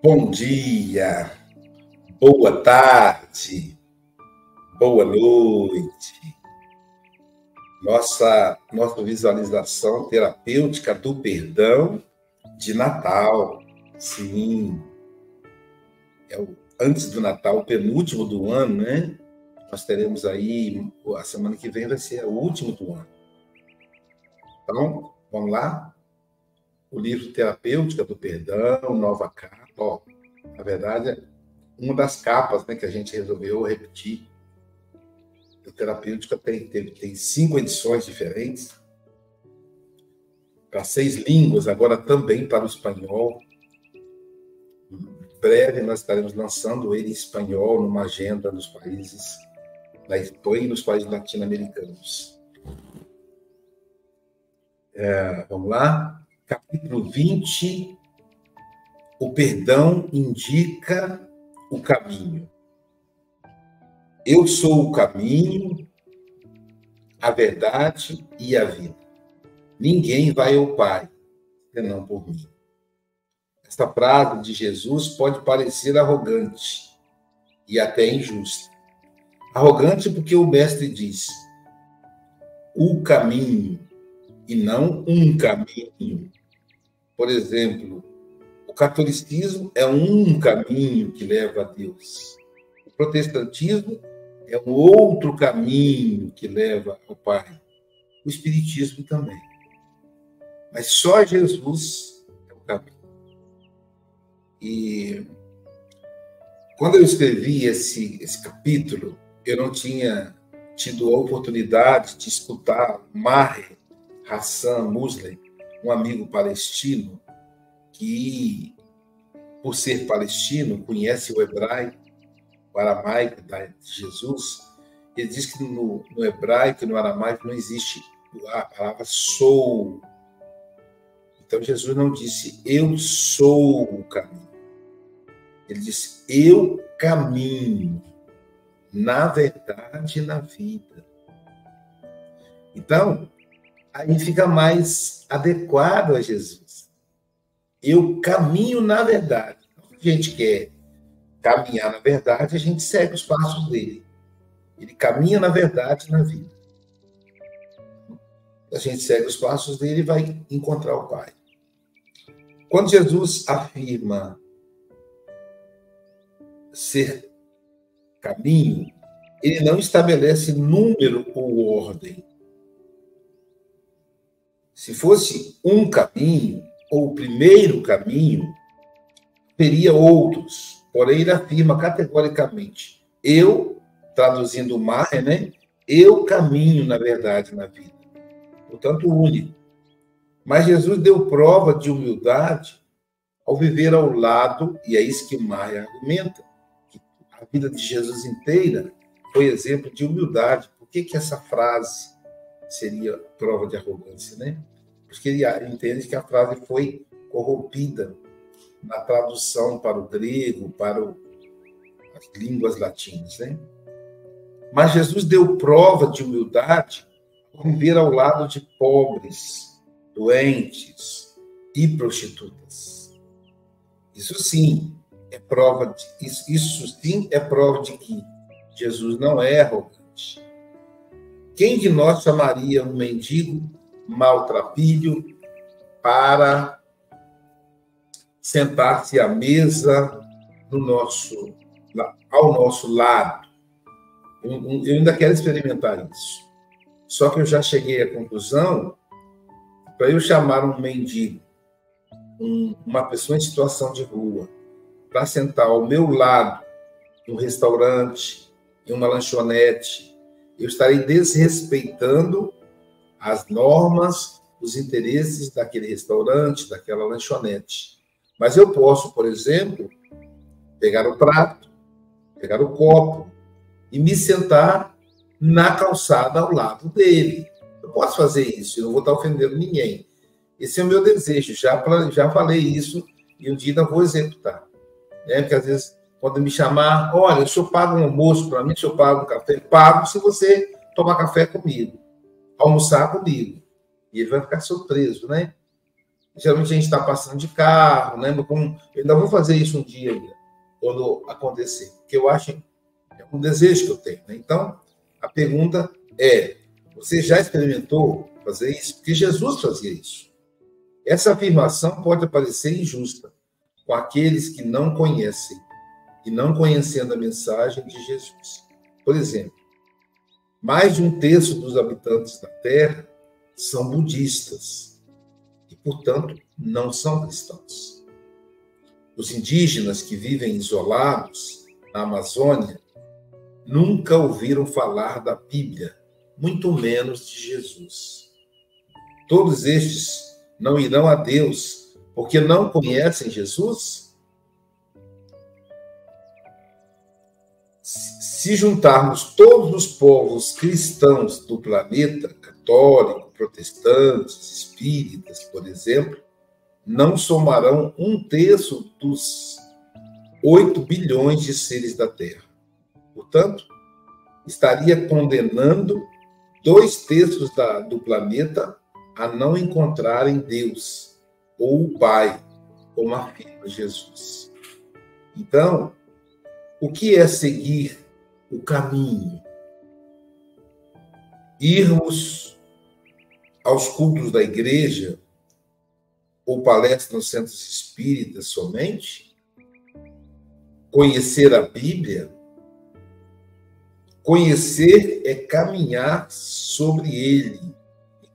Bom dia, boa tarde, boa noite. Nossa, nossa visualização terapêutica do perdão de Natal. Sim. É o, antes do Natal, penúltimo do ano, né? Nós teremos aí, a semana que vem vai ser o último do ano. Então, vamos lá? O livro Terapêutica do Perdão, nova capa Ó, na verdade, uma das capas né, que a gente resolveu repetir. O Terapêutica tem, tem, tem cinco edições diferentes, para seis línguas, agora também para o espanhol. Breve nós estaremos lançando ele em espanhol numa agenda nos países da Espanha e nos países latino-americanos. É, vamos lá? Capítulo 20, o perdão indica o caminho. Eu sou o caminho, a verdade e a vida. Ninguém vai ao Pai senão por mim. Esta frase de Jesus pode parecer arrogante e até injusta. Arrogante porque o mestre diz: o caminho e não um caminho. Por exemplo, catolicismo é um caminho que leva a Deus. O protestantismo é um outro caminho que leva ao Pai. O espiritismo também. Mas só Jesus o. E quando eu escrevi esse, esse capítulo, eu não tinha tido a oportunidade de escutar Maher Hassan Muslim, um amigo palestino, que, por ser palestino, conhece o hebraico, o aramaico de Jesus, ele diz que no, no hebraico e no aramaico não existe a palavra sou. Então Jesus não disse eu sou o caminho. Ele disse eu caminho na verdade na vida. Então, aí fica mais adequado a Jesus. Eu caminho na verdade. A gente quer caminhar na verdade, a gente segue os passos dele. Ele caminha na verdade na vida. A gente segue os passos dele e vai encontrar o Pai. Quando Jesus afirma ser caminho, ele não estabelece número ou ordem. Se fosse um caminho, ou o primeiro caminho, teria outros. Porém, ele afirma categoricamente: eu, traduzindo mar, né? Eu caminho, na verdade, na vida. Portanto, único. Mas Jesus deu prova de humildade ao viver ao lado, e é isso que Maia argumenta, a vida de Jesus inteira foi exemplo de humildade. Por que, que essa frase seria prova de arrogância, né? porque ele entende que a frase foi corrompida na tradução para o grego, para o, as línguas latinas, né? Mas Jesus deu prova de humildade ao viver ao lado de pobres, doentes e prostitutas. Isso sim prova de, isso, isso sim é prova de que Jesus não é arrogante. Quem de nós chamaria um mendigo maltrapilho para sentar-se à mesa no nosso, ao nosso lado. Eu, eu ainda quero experimentar isso. Só que eu já cheguei à conclusão para eu chamar um mendigo, um, uma pessoa em situação de rua, para sentar ao meu lado no restaurante, em uma lanchonete, eu estarei desrespeitando as normas, os interesses daquele restaurante, daquela lanchonete. Mas eu posso, por exemplo, pegar o prato, pegar o copo e me sentar na calçada ao lado dele. Eu posso fazer isso, eu não vou estar ofendendo ninguém. Esse é o meu desejo, já, já falei isso e um dia ainda vou executar. Né? Porque às vezes, quando me chamar, olha, o senhor paga um almoço para mim, o senhor paga um café? Pago se você tomar café comigo, almoçar comigo. E ele vai ficar surpreso, né? Geralmente a gente está passando de carro, né? Eu ainda vou fazer isso um dia quando acontecer, porque eu acho é um desejo que eu tenho. Né? Então, a pergunta é: você já experimentou fazer isso? Porque Jesus fazia isso. Essa afirmação pode parecer injusta com aqueles que não conhecem e não conhecendo a mensagem de Jesus. Por exemplo, mais de um terço dos habitantes da Terra são budistas e, portanto, não são cristãos. Os indígenas que vivem isolados na Amazônia nunca ouviram falar da Bíblia, muito menos de Jesus. Todos estes não irão a Deus porque não conhecem Jesus? Se juntarmos todos os povos cristãos do planeta, católico, protestantes, espíritas, por exemplo, não somarão um terço dos 8 bilhões de seres da Terra. Portanto, estaria condenando dois terços da, do planeta a não encontrarem Deus ou o Pai, como afirma Jesus. Então, o que é seguir o caminho? Irmos aos cultos da igreja ou palestras nos centros espíritas somente? Conhecer a Bíblia? Conhecer é caminhar sobre ele.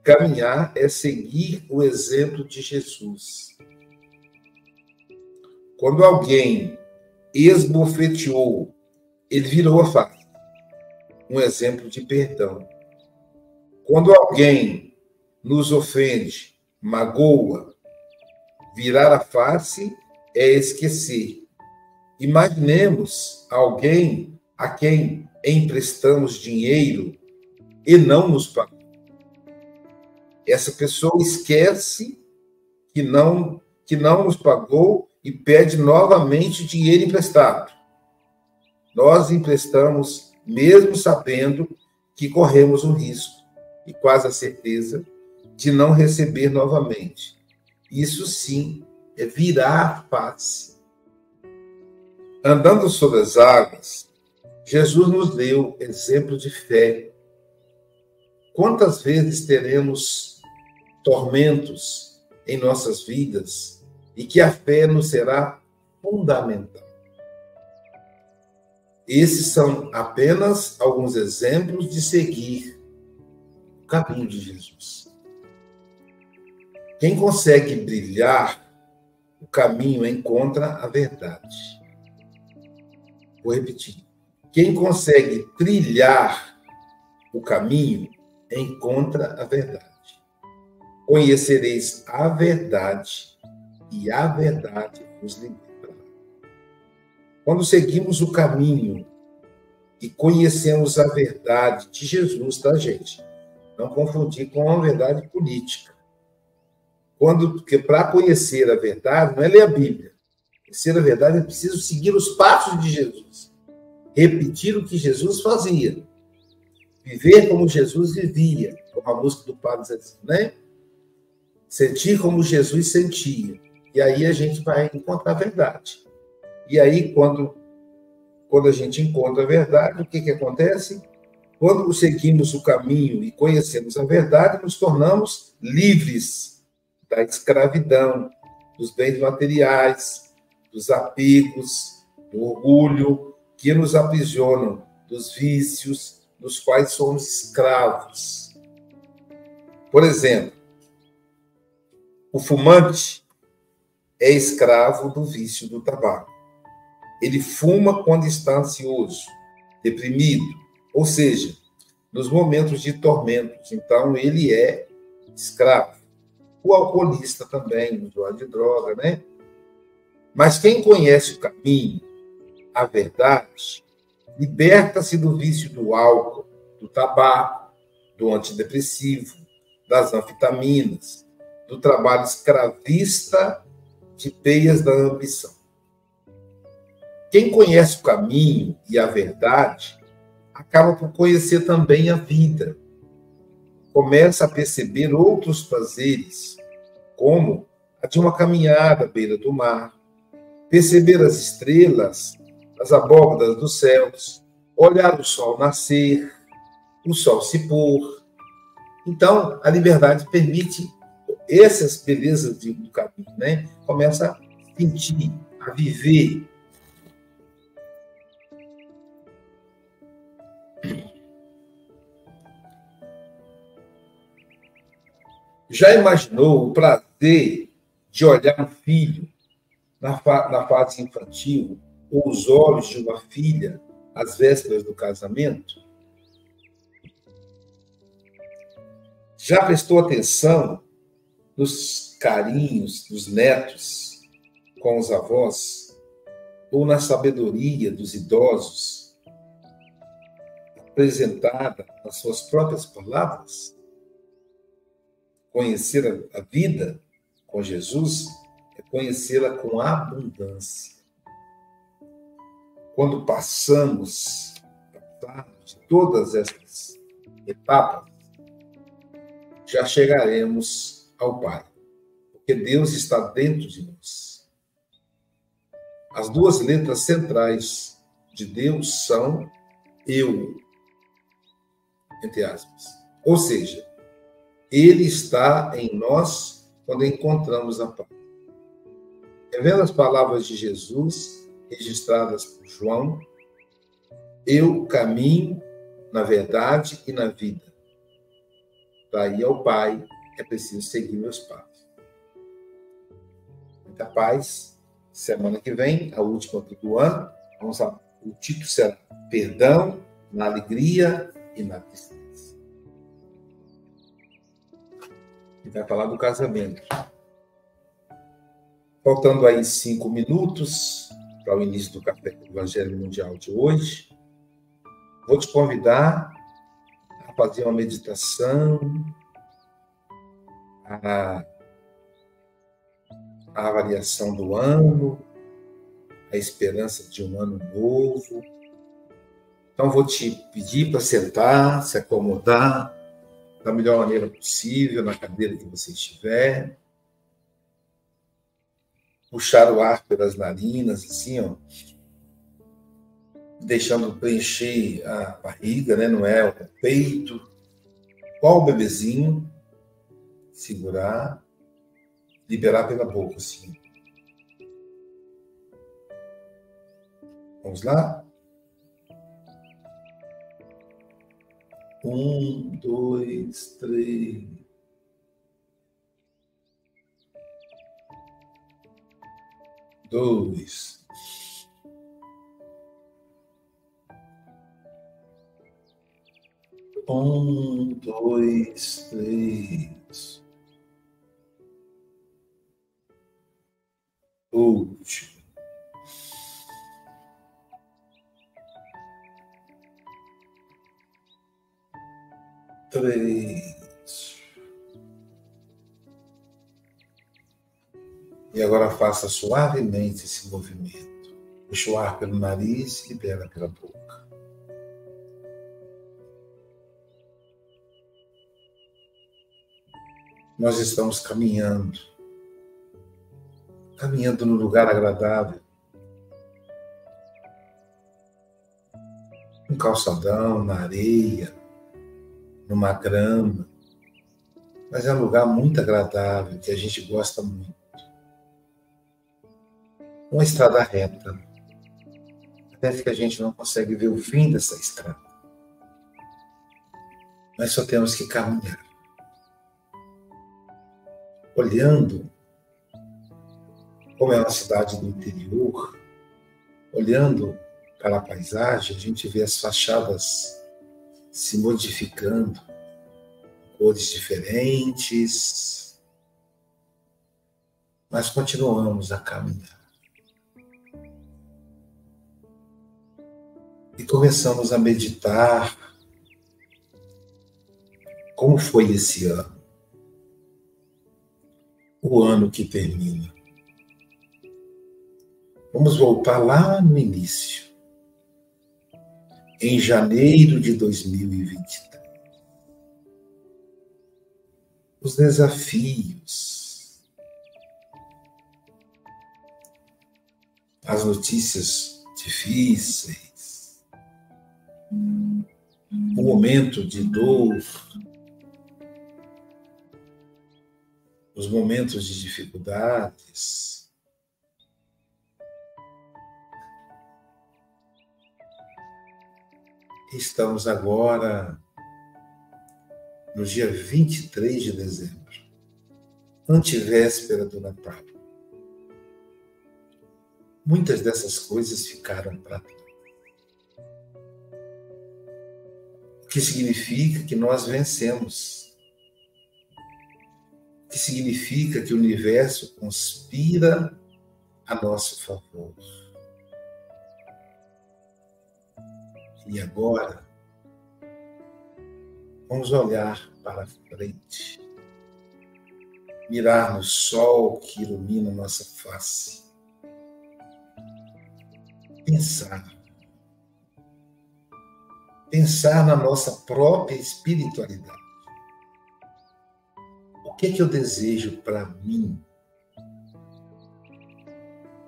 Caminhar é seguir o exemplo de Jesus. Quando alguém esbofeteou, ele virou a face. Um exemplo de perdão. Quando alguém nos ofende, magoa, virar a face é esquecer. Imaginemos alguém a quem emprestamos dinheiro e não nos pagou. Essa pessoa esquece que não que não nos pagou e pede novamente dinheiro emprestado. Nós emprestamos mesmo sabendo que corremos o risco e quase a certeza de não receber novamente. Isso sim é virar face. Andando sobre as águas, Jesus nos deu exemplo de fé. Quantas vezes teremos tormentos em nossas vidas e que a fé nos será fundamental? Esses são apenas alguns exemplos de seguir o caminho de Jesus. Quem consegue brilhar o caminho encontra a verdade. Vou repetir. Quem consegue trilhar o caminho encontra a verdade. Conhecereis a verdade e a verdade vos libertará. Quando seguimos o caminho e conhecemos a verdade de Jesus, tá, gente? Não confundir com a verdade política. Quando, porque para conhecer a verdade, não é ler a Bíblia. Conhecer a verdade é preciso seguir os passos de Jesus repetir o que Jesus fazia, viver como Jesus vivia, como a música do Padre assim, né? Sentir como Jesus sentia. E aí a gente vai encontrar a verdade. E aí, quando, quando a gente encontra a verdade, o que, que acontece? Quando seguimos o caminho e conhecemos a verdade, nos tornamos livres da escravidão, dos bens materiais, dos apegos, do orgulho, que nos aprisionam dos vícios dos quais somos escravos. Por exemplo, o fumante é escravo do vício do tabaco. Ele fuma quando está ansioso, deprimido, ou seja, nos momentos de tormentos. Então, ele é escravo. O alcoolista também, o usuário de droga, né? Mas quem conhece o caminho, a verdade, liberta-se do vício do álcool, do tabaco, do antidepressivo, das anfitaminas, do trabalho escravista de peias da ambição. quem conhece o caminho e a verdade acaba por conhecer também a vida. Começa a perceber outros prazeres, como a de uma caminhada à beira do mar, perceber as estrelas, as abóbadas dos céus, olhar o sol nascer, o sol se pôr. Então, a liberdade permite essas belezas do caminho, né? Começa a sentir, a viver. Já imaginou o prazer de olhar um filho na, fa na fase infantil ou os olhos de uma filha às vésperas do casamento? Já prestou atenção nos carinhos dos netos com os avós, ou na sabedoria dos idosos, apresentada nas suas próprias palavras? Conhecer a vida com Jesus é conhecê-la com abundância. Quando passamos, passamos todas essas etapas, já chegaremos ao Pai, porque Deus está dentro de nós. As duas letras centrais de Deus são eu, entre aspas. Ou seja, Ele está em nós quando encontramos a paz. Revendo as palavras de Jesus, registradas por João, eu caminho na verdade e na vida ir ao Pai, é preciso seguir meus passos. Muita paz. Semana que vem, a última do ano, vamos lá. O título será Perdão na alegria e na tristeza. E vai falar do casamento. Faltando aí cinco minutos para o início do Café do Evangelho Mundial de hoje, vou te convidar fazer uma meditação, a, a avaliação do ano, a esperança de um ano novo. Então, vou te pedir para sentar, se acomodar da melhor maneira possível na cadeira que você estiver. Puxar o ar pelas narinas, assim, ó deixando preencher a barriga, né? não é o peito. Qual o bebezinho? Segurar, liberar pela boca, assim. Vamos lá? Um, dois, três. Dois. Um, dois, três. Último. Três. E agora faça suavemente esse movimento. Puxa o ar pelo nariz e libera pela boca. nós estamos caminhando, caminhando no lugar agradável, um calçadão, na areia, numa grama, mas é um lugar muito agradável que a gente gosta muito. Uma estrada reta, até que a gente não consegue ver o fim dessa estrada. Mas só temos que caminhar olhando como é uma cidade do interior, olhando para a paisagem, a gente vê as fachadas se modificando, cores diferentes, mas continuamos a caminhar. E começamos a meditar como foi esse ano o ano que termina. Vamos voltar lá no início. Em janeiro de 2023. Os desafios. As notícias difíceis. O momento de dor. Os momentos de dificuldades Estamos agora no dia 23 de dezembro, antevéspera do Natal. Muitas dessas coisas ficaram para trás. O que significa que nós vencemos. O que significa que o universo conspira a nosso favor. E agora, vamos olhar para frente, mirar no sol que ilumina nossa face, pensar, pensar na nossa própria espiritualidade. O que é que eu desejo para mim,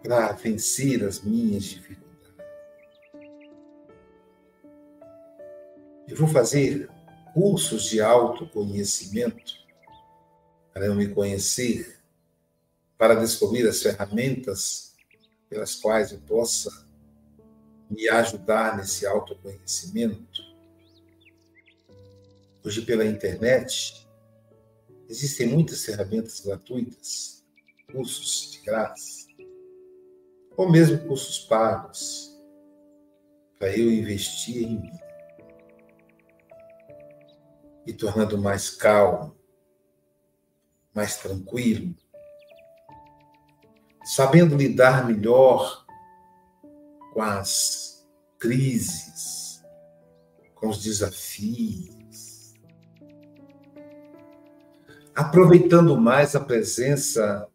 para vencer as minhas dificuldades? Eu vou fazer cursos de autoconhecimento para eu me conhecer, para descobrir as ferramentas pelas quais eu possa me ajudar nesse autoconhecimento. Hoje, pela internet, existem muitas ferramentas gratuitas, cursos de graça, ou mesmo cursos pagos, para eu investir em mim me tornando mais calmo, mais tranquilo, sabendo lidar melhor com as crises, com os desafios, aproveitando mais a presença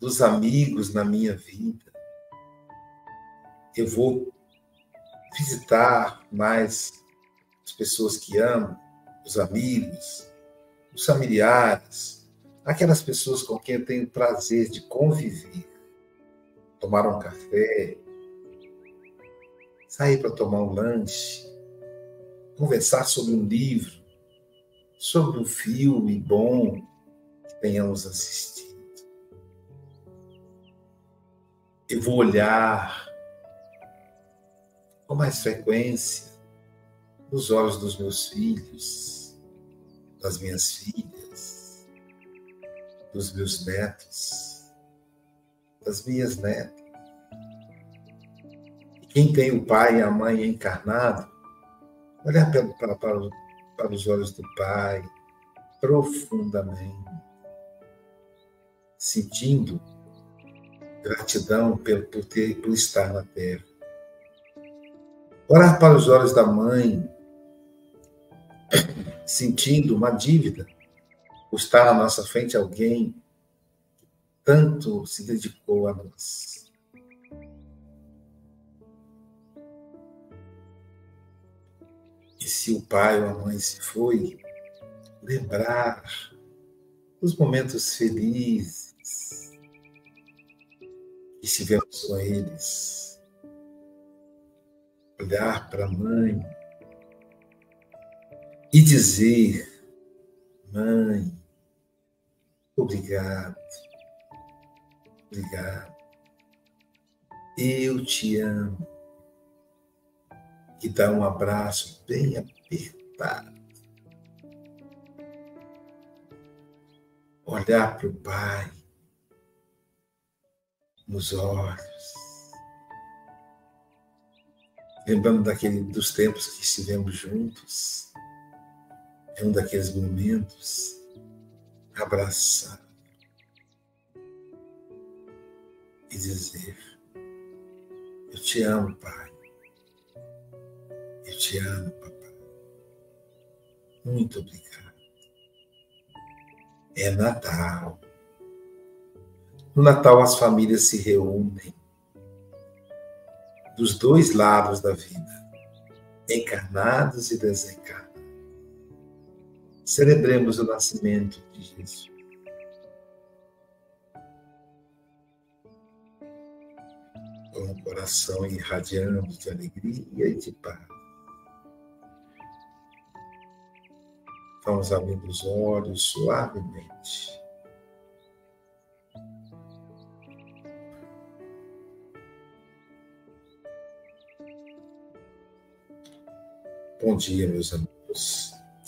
dos amigos na minha vida. Eu vou visitar mais as pessoas que amo, os amigos, os familiares, aquelas pessoas com quem eu tenho prazer de conviver, tomar um café, sair para tomar um lanche, conversar sobre um livro, sobre um filme bom que tenhamos assistido. Eu vou olhar com mais frequência nos olhos dos meus filhos, das minhas filhas, dos meus netos, das minhas netas. E quem tem o pai e a mãe encarnado, olhar para, para, para, para os olhos do pai profundamente, sentindo gratidão por, ter, por estar na terra. Olhar para os olhos da mãe, sentindo uma dívida, por estar na nossa frente alguém que tanto se dedicou a nós. E se o pai ou a mãe se foi, lembrar os momentos felizes que estivemos com eles. Olhar para a mãe, e dizer: Mãe, obrigado, obrigado, eu te amo. E dar um abraço bem apertado. Olhar para o Pai nos olhos. Lembrando daquele, dos tempos que estivemos juntos é um daqueles momentos abraçar e dizer: Eu te amo, Pai. Eu te amo, Papai. Muito obrigado. É Natal. No Natal as famílias se reúnem dos dois lados da vida, encarnados e desencarnados. Celebremos o nascimento de Jesus. Com o coração irradiando de alegria e de paz. Vamos abrindo os olhos suavemente. Bom dia, meus amigos.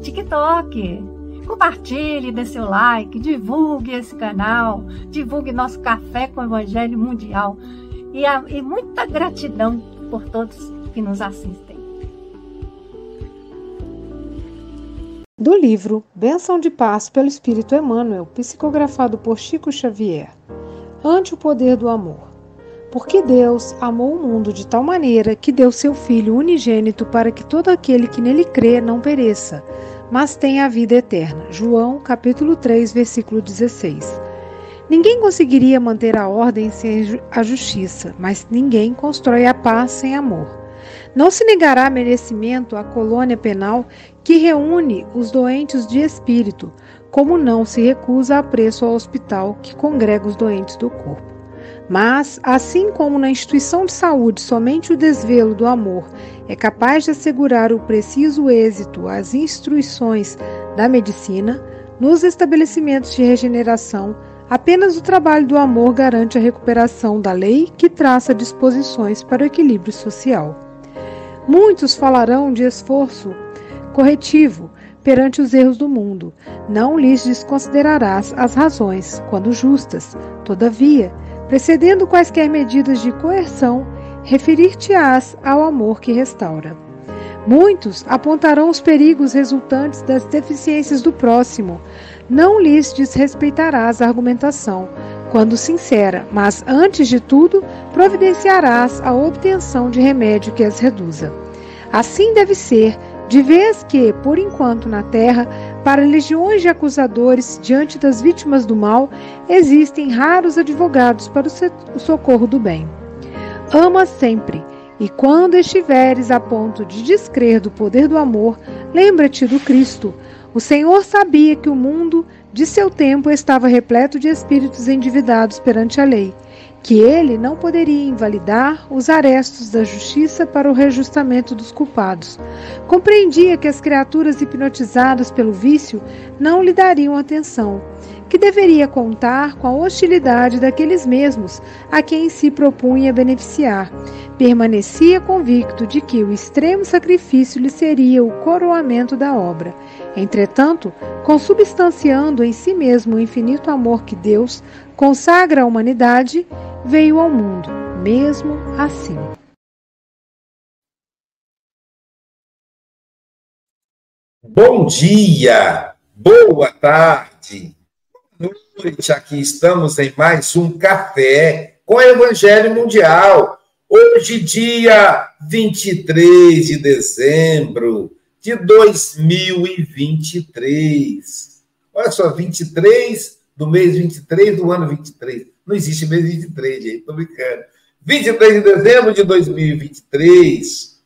TikTok. Compartilhe, dê seu like, divulgue esse canal, divulgue nosso Café com o Evangelho Mundial. E, a, e muita gratidão por todos que nos assistem. Do livro Benção de Paz pelo Espírito Emmanuel, psicografado por Chico Xavier. Ante o poder do amor. Porque Deus amou o mundo de tal maneira que deu seu Filho unigênito para que todo aquele que nele crê não pereça, mas tenha a vida eterna. João capítulo 3, versículo 16. Ninguém conseguiria manter a ordem sem a justiça, mas ninguém constrói a paz sem amor. Não se negará merecimento à colônia penal que reúne os doentes de espírito, como não se recusa a preço ao hospital que congrega os doentes do corpo. Mas, assim como na instituição de saúde somente o desvelo do amor é capaz de assegurar o preciso êxito às instruções da medicina, nos estabelecimentos de regeneração, apenas o trabalho do amor garante a recuperação da lei que traça disposições para o equilíbrio social. Muitos falarão de esforço corretivo perante os erros do mundo. Não lhes desconsiderarás as razões, quando justas. Todavia, Precedendo quaisquer medidas de coerção, referir-te-ás ao amor que restaura. Muitos apontarão os perigos resultantes das deficiências do próximo. Não lhes desrespeitarás a argumentação, quando sincera, mas antes de tudo, providenciarás a obtenção de remédio que as reduza. Assim deve ser de vez que, por enquanto na terra, para legiões de acusadores diante das vítimas do mal, existem raros advogados para o socorro do bem. Ama sempre, e quando estiveres a ponto de descrer do poder do amor, lembra-te do Cristo. O Senhor sabia que o mundo de seu tempo estava repleto de espíritos endividados perante a lei que ele não poderia invalidar os arestos da justiça para o reajustamento dos culpados. Compreendia que as criaturas hipnotizadas pelo vício não lhe dariam atenção, que deveria contar com a hostilidade daqueles mesmos a quem se propunha beneficiar. Permanecia convicto de que o extremo sacrifício lhe seria o coroamento da obra. Entretanto, consubstanciando em si mesmo o infinito amor que Deus consagra à humanidade, veio ao mundo, mesmo assim. Bom dia, boa tarde, boa noite. Aqui estamos em mais um café com o Evangelho Mundial. Hoje, dia 23 de dezembro de 2023. Olha só, 23 do mês 23 do ano 23. Não existe mês 23, gente, estou brincando. 23 de dezembro de 2023,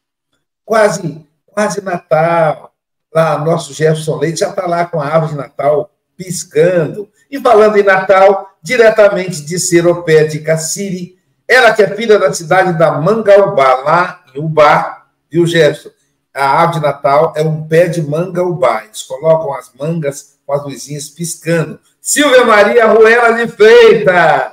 quase, quase Natal. Lá, nosso Jefferson Leite já está lá com a árvore de Natal piscando. E falando em Natal, diretamente de Seropé de Cassiri, ela que é filha da cidade da Mangaubá, lá em Ubá, viu, Gerson? A árvore de Natal é um pé de mangaubá. Eles colocam as mangas com as luzinhas piscando. Silvia Maria Ruela de Freitas.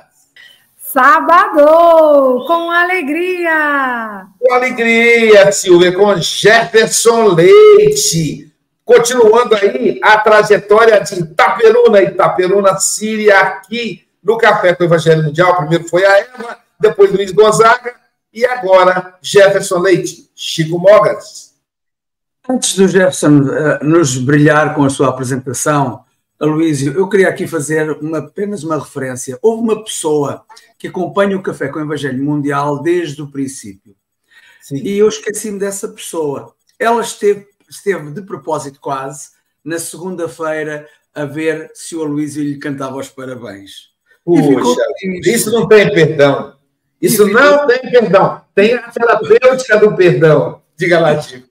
Sábado, com alegria. Com alegria, Silvia, com Jefferson Leite. Continuando aí a trajetória de Itaperuna, Itaperuna, Síria, aqui no Café com o Evangelho Mundial. Primeiro foi a Eva, depois Luiz Gonzaga e agora Jefferson Leite, Chico Mogas. Antes do Jefferson uh, nos brilhar com a sua apresentação, Aloísio, eu queria aqui fazer uma, apenas uma referência. Houve uma pessoa que acompanha o Café com o Evangelho Mundial desde o princípio. Sim. E eu esqueci-me dessa pessoa. Ela esteve, esteve de propósito quase na segunda-feira a ver se o Aloísio lhe cantava os parabéns. Puxa, isso não tem perdão. Isso ficou... não tem perdão. Tem a terapêutica do perdão. Diga lá, Chico.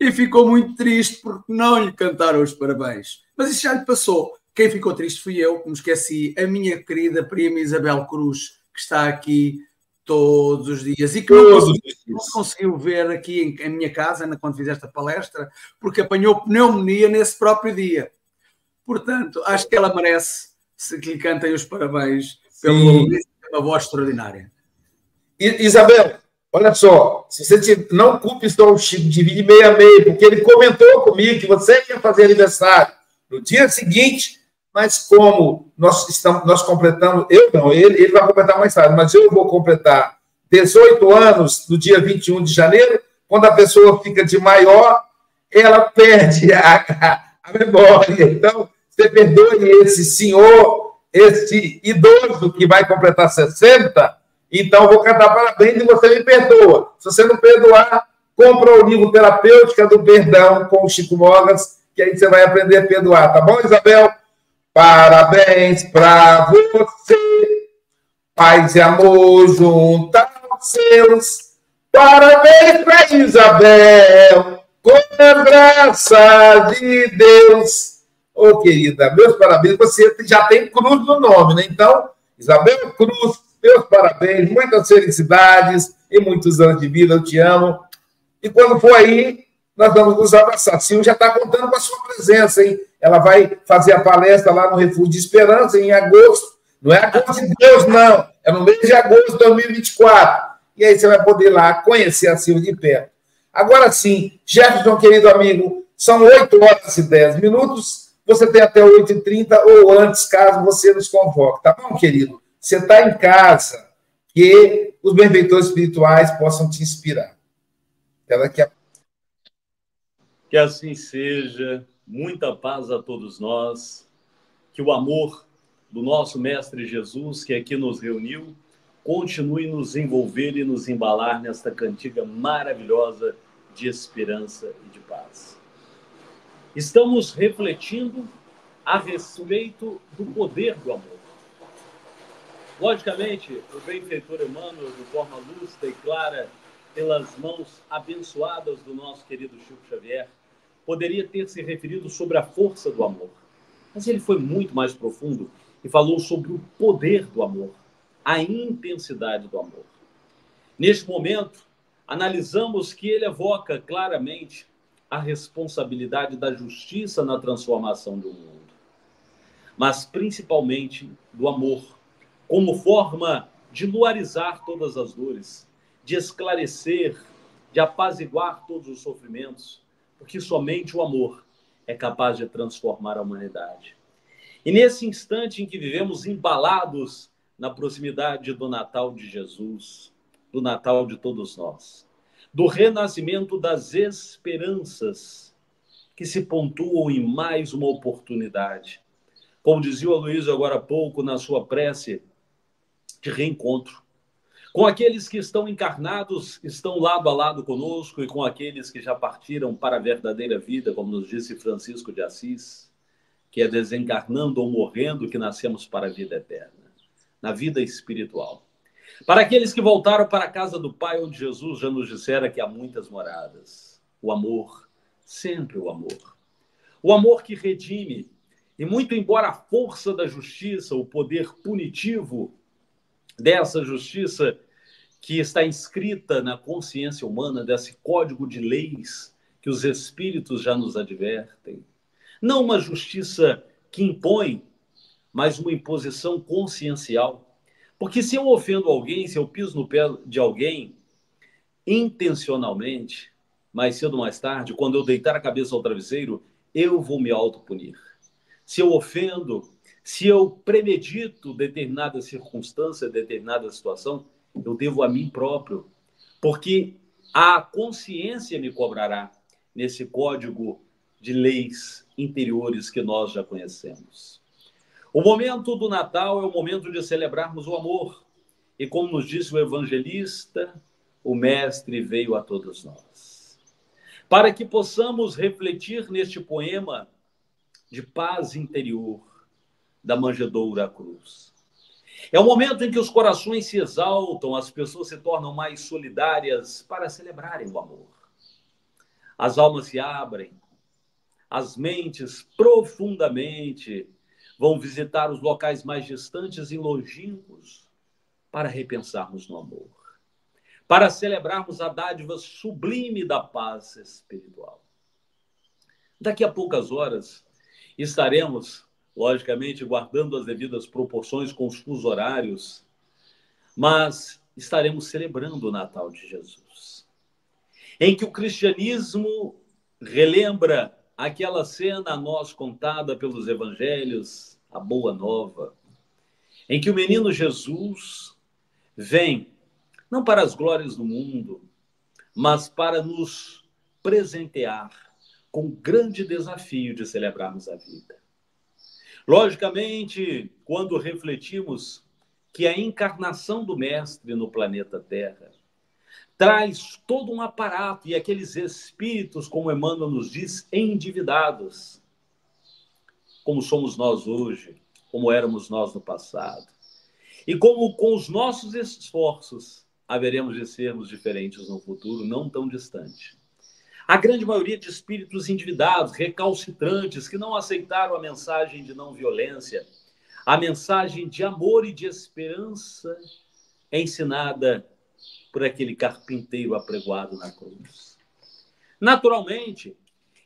E ficou muito triste porque não lhe cantaram os parabéns. Mas isso já lhe passou. Quem ficou triste fui eu, como esqueci a minha querida prima Isabel Cruz, que está aqui todos os dias e que não conseguiu, não conseguiu, ver aqui em, em minha casa quando fizeste a palestra, porque apanhou pneumonia nesse próprio dia. Portanto, acho que ela merece se que lhe cantem os parabéns pelo uma voz extraordinária. Isabel, olha só, se você não culpe só o Chico, divide meia meia, porque ele comentou comigo que você ia fazer aniversário no dia seguinte, mas como nós estamos, nós completamos, eu não, ele, ele vai completar mais tarde, mas eu vou completar 18 anos no dia 21 de janeiro, quando a pessoa fica de maior, ela perde a, a, memória. Então, você perdoe esse senhor, esse idoso que vai completar 60, então vou cantar parabéns e você me perdoa. Se você não perdoar, compra o livro Terapêutica do Perdão com o Chico Mogas, que aí você vai aprender a perdoar, tá bom, Isabel? Parabéns para você, paz e amor junto aos seus. Parabéns para Isabel, com a graça de Deus. Ô, oh, querida, meus parabéns. Você já tem cruz no nome, né? Então, Isabel Cruz, meus parabéns, muitas felicidades e muitos anos de vida. Eu te amo. E quando for aí, nós vamos nos abraçar. Sil já está contando com a sua presença, hein? Ela vai fazer a palestra lá no Refúgio de Esperança em agosto. Não é agosto de Deus, não. É no mês de agosto de 2024. E aí você vai poder lá conhecer a Sil de perto. Agora sim, Jefferson, querido amigo, são 8 horas e 10 minutos. Você tem até 8h30 ou antes, caso você nos convoque. Tá bom, querido? Você está em casa. Que os benfeitores espirituais possam te inspirar. Até daqui a pouco. Que assim seja, muita paz a todos nós, que o amor do nosso Mestre Jesus, que aqui nos reuniu, continue nos envolver e nos embalar nesta cantiga maravilhosa de esperança e de paz. Estamos refletindo a respeito do poder do amor. Logicamente, o benfeitor Emmanuel, de forma lúcida e clara, pelas mãos abençoadas do nosso querido Chico Xavier, poderia ter se referido sobre a força do amor. Mas ele foi muito mais profundo e falou sobre o poder do amor, a intensidade do amor. Neste momento, analisamos que ele evoca claramente a responsabilidade da justiça na transformação do mundo, mas principalmente do amor, como forma de luarizar todas as dores, de esclarecer, de apaziguar todos os sofrimentos, porque somente o amor é capaz de transformar a humanidade. E nesse instante em que vivemos embalados na proximidade do Natal de Jesus, do Natal de todos nós, do renascimento das esperanças que se pontuam em mais uma oportunidade. Como dizia o Luiz agora há pouco na sua prece de reencontro com aqueles que estão encarnados, estão lado a lado conosco, e com aqueles que já partiram para a verdadeira vida, como nos disse Francisco de Assis, que é desencarnando ou morrendo que nascemos para a vida eterna, na vida espiritual. Para aqueles que voltaram para a casa do Pai, onde Jesus já nos dissera que há muitas moradas. O amor, sempre o amor. O amor que redime E muito embora a força da justiça, o poder punitivo dessa justiça que está inscrita na consciência humana, desse código de leis que os espíritos já nos advertem, não uma justiça que impõe, mas uma imposição consciencial. Porque se eu ofendo alguém, se eu piso no pé de alguém intencionalmente, mais cedo ou mais tarde, quando eu deitar a cabeça ao travesseiro, eu vou me autopunir. Se eu ofendo, se eu premedito determinada circunstância, determinada situação, eu devo a mim próprio, porque a consciência me cobrará nesse código de leis interiores que nós já conhecemos. O momento do Natal é o momento de celebrarmos o amor. E como nos disse o evangelista, o Mestre veio a todos nós. Para que possamos refletir neste poema de paz interior da manjedoura cruz. É o momento em que os corações se exaltam, as pessoas se tornam mais solidárias para celebrarem o amor. As almas se abrem, as mentes profundamente vão visitar os locais mais distantes e longínquos para repensarmos no amor, para celebrarmos a dádiva sublime da paz espiritual. Daqui a poucas horas estaremos, logicamente, guardando as devidas proporções com os fusos horários, mas estaremos celebrando o Natal de Jesus, em que o cristianismo relembra aquela cena a nós contada pelos evangelhos, a boa nova, em que o menino Jesus vem não para as glórias do mundo, mas para nos presentear com o grande desafio de celebrarmos a vida. Logicamente, quando refletimos que a encarnação do Mestre no planeta Terra traz todo um aparato e aqueles espíritos, como Emmanuel nos diz, endividados, como somos nós hoje, como éramos nós no passado. E como com os nossos esforços haveremos de sermos diferentes no futuro não tão distante. A grande maioria de espíritos endividados, recalcitrantes, que não aceitaram a mensagem de não violência, a mensagem de amor e de esperança ensinada por aquele carpinteiro apregoado na cruz. Naturalmente,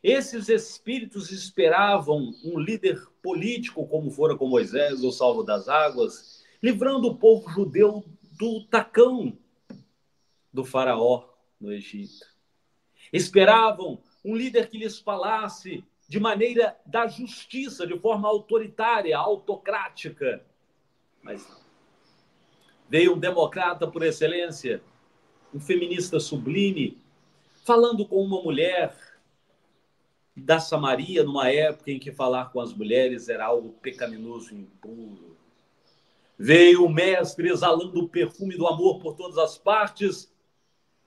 esses espíritos esperavam um líder político, como fora com Moisés, o salvo das águas, livrando o povo judeu do tacão do faraó no Egito. Esperavam um líder que lhes falasse de maneira da justiça, de forma autoritária, autocrática. Mas não. Veio um democrata por excelência, um feminista sublime, falando com uma mulher da Samaria, numa época em que falar com as mulheres era algo pecaminoso e impuro. Veio o mestre exalando o perfume do amor por todas as partes,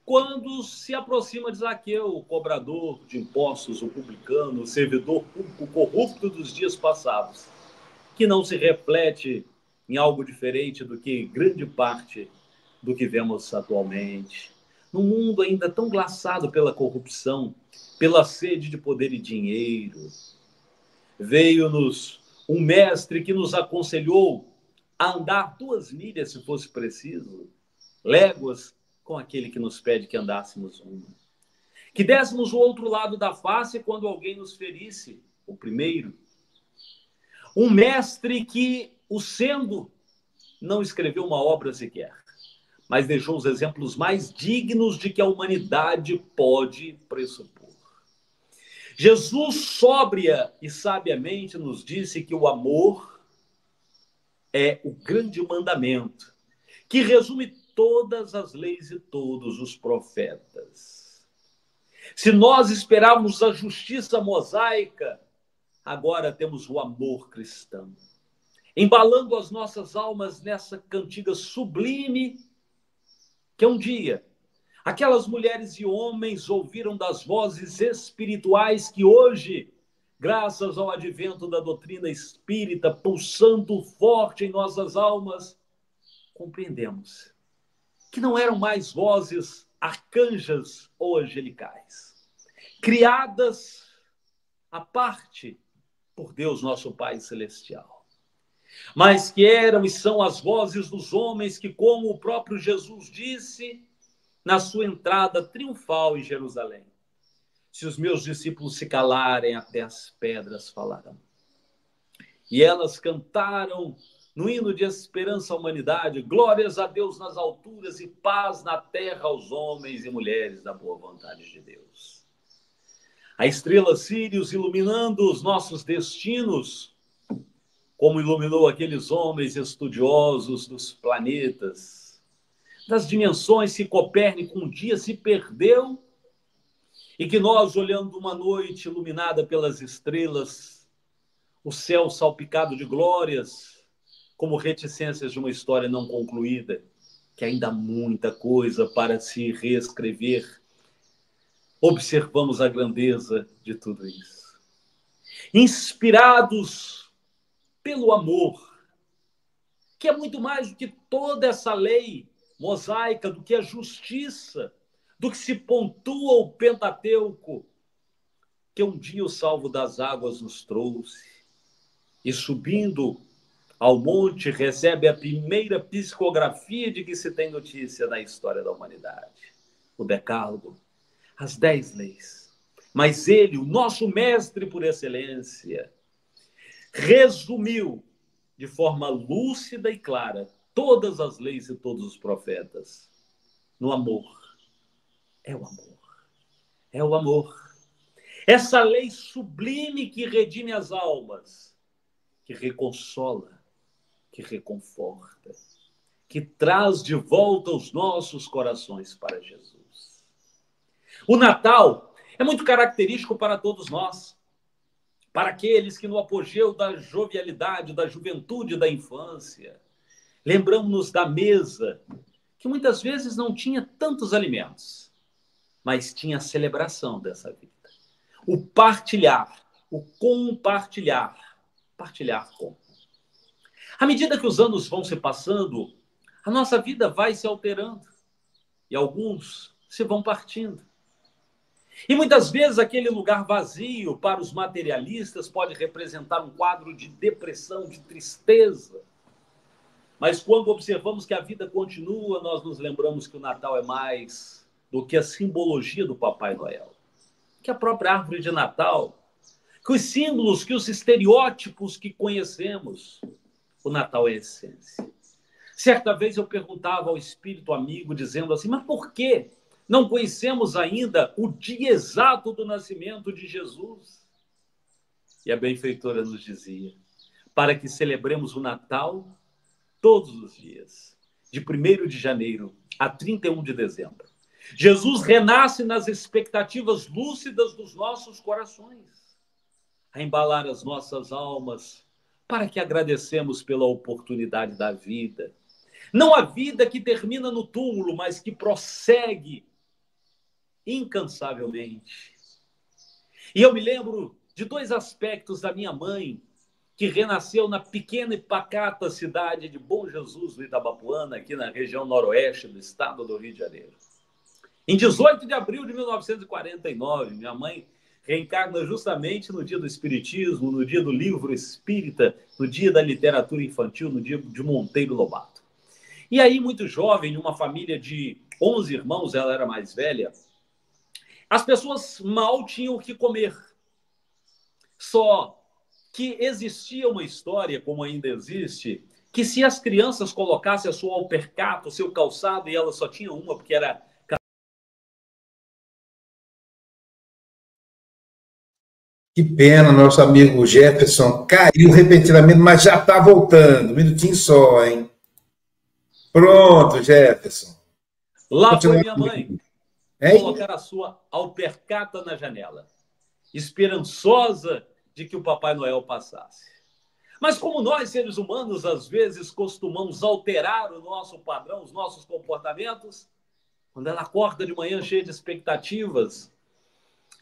quando se aproxima de Zaqueu, o cobrador de impostos, o publicano, o servidor público corrupto dos dias passados, que não se reflete em algo diferente do que grande parte do que vemos atualmente. Num mundo ainda tão glaçado pela corrupção, pela sede de poder e dinheiro, veio-nos um mestre que nos aconselhou a andar duas milhas, se fosse preciso, léguas, com aquele que nos pede que andássemos uma. Que dessemos o outro lado da face quando alguém nos ferisse, o primeiro. Um mestre que, o sendo, não escreveu uma obra sequer mas deixou os exemplos mais dignos de que a humanidade pode pressupor. Jesus, sóbria e sabiamente, nos disse que o amor é o grande mandamento, que resume todas as leis e todos os profetas. Se nós esperávamos a justiça mosaica, agora temos o amor cristão, embalando as nossas almas nessa cantiga sublime que um dia aquelas mulheres e homens ouviram das vozes espirituais que hoje, graças ao advento da doutrina espírita pulsando forte em nossas almas, compreendemos que não eram mais vozes arcanjas ou angelicais, criadas à parte por Deus, nosso Pai Celestial. Mas que eram e são as vozes dos homens que, como o próprio Jesus disse na sua entrada triunfal em Jerusalém, se os meus discípulos se calarem, até as pedras falarão. E elas cantaram no hino de esperança à humanidade, glórias a Deus nas alturas e paz na terra aos homens e mulheres da boa vontade de Deus. A estrela Sírios iluminando os nossos destinos, como iluminou aqueles homens estudiosos dos planetas, das dimensões que Copérnico um dia se perdeu e que nós, olhando uma noite iluminada pelas estrelas, o céu salpicado de glórias, como reticências de uma história não concluída, que ainda há muita coisa para se reescrever. Observamos a grandeza de tudo isso. Inspirados pelo amor, que é muito mais do que toda essa lei mosaica, do que a justiça, do que se pontua o Pentateuco, que um dia o salvo das águas nos trouxe, e subindo ao monte, recebe a primeira psicografia de que se tem notícia na história da humanidade. O Decálogo, as dez leis. Mas ele, o nosso mestre por excelência, resumiu de forma lúcida e clara todas as leis e todos os profetas no amor. É o amor. É o amor. Essa lei sublime que redime as almas, que reconsola, que reconforta, que traz de volta os nossos corações para Jesus. O Natal é muito característico para todos nós, para aqueles que no apogeu da jovialidade, da juventude, da infância, lembramos-nos da mesa, que muitas vezes não tinha tantos alimentos, mas tinha a celebração dessa vida. O partilhar, o compartilhar, partilhar com. À medida que os anos vão se passando, a nossa vida vai se alterando e alguns se vão partindo. E muitas vezes aquele lugar vazio para os materialistas pode representar um quadro de depressão, de tristeza. Mas quando observamos que a vida continua, nós nos lembramos que o Natal é mais do que a simbologia do Papai Noel, que a própria árvore de Natal, que os símbolos, que os estereótipos que conhecemos, o Natal é essência. Certa vez eu perguntava ao espírito amigo, dizendo assim: mas por que não conhecemos ainda o dia exato do nascimento de Jesus? E a benfeitora nos dizia: para que celebremos o Natal todos os dias, de 1 de janeiro a 31 de dezembro. Jesus renasce nas expectativas lúcidas dos nossos corações, a embalar as nossas almas para que agradecemos pela oportunidade da vida. Não a vida que termina no túmulo, mas que prossegue incansavelmente. E eu me lembro de dois aspectos da minha mãe, que renasceu na pequena e pacata cidade de Bom Jesus, no Itabapuana, aqui na região noroeste do estado do Rio de Janeiro. Em 18 de abril de 1949, minha mãe reencarna justamente no dia do Espiritismo, no dia do livro espírita, no dia da literatura infantil, no dia de Monteiro Lobato. E aí, muito jovem, uma família de 11 irmãos, ela era mais velha, as pessoas mal tinham o que comer. Só que existia uma história, como ainda existe, que se as crianças colocassem a sua alpercata, o seu calçado, e elas só tinham uma, porque era Que pena, nosso amigo Jefferson caiu repentinamente, mas já está voltando. Um minutinho só, hein? Pronto, Jefferson. Lá Continua foi minha mãe hein? colocar a sua alpercata na janela, esperançosa de que o Papai Noel passasse. Mas como nós, seres humanos, às vezes costumamos alterar o nosso padrão, os nossos comportamentos, quando ela acorda de manhã cheia de expectativas,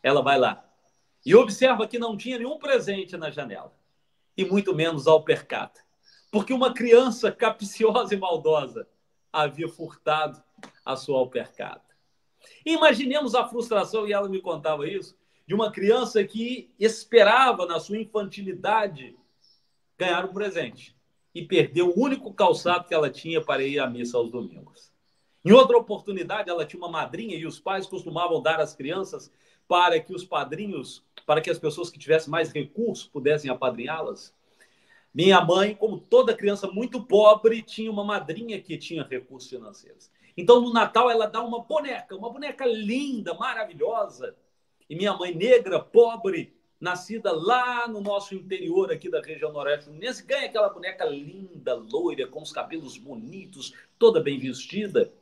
ela vai lá e observa que não tinha nenhum presente na janela, e muito menos alpercata, porque uma criança capciosa e maldosa havia furtado a sua alpercata. Imaginemos a frustração, e ela me contava isso, de uma criança que esperava, na sua infantilidade, ganhar um presente e perdeu o único calçado que ela tinha para ir à missa aos domingos. Em outra oportunidade, ela tinha uma madrinha e os pais costumavam dar às crianças para que os padrinhos, para que as pessoas que tivessem mais recursos pudessem apadrinhá-las. Minha mãe, como toda criança muito pobre, tinha uma madrinha que tinha recursos financeiros. Então, no Natal, ela dá uma boneca, uma boneca linda, maravilhosa. E minha mãe, negra, pobre, nascida lá no nosso interior aqui da região noroeste fluminense, ganha aquela boneca linda, loira, com os cabelos bonitos, toda bem vestida.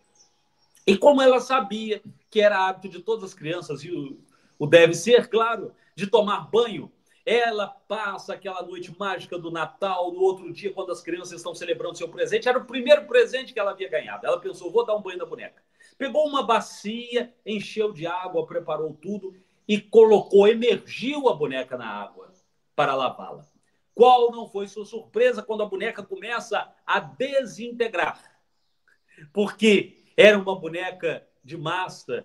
E como ela sabia que era hábito de todas as crianças, e o, o deve ser, claro, de tomar banho, ela passa aquela noite mágica do Natal, no outro dia, quando as crianças estão celebrando seu presente, era o primeiro presente que ela havia ganhado. Ela pensou, vou dar um banho na boneca. Pegou uma bacia, encheu de água, preparou tudo e colocou, emergiu a boneca na água para lavá-la. Qual não foi sua surpresa quando a boneca começa a desintegrar? Porque era uma boneca de massa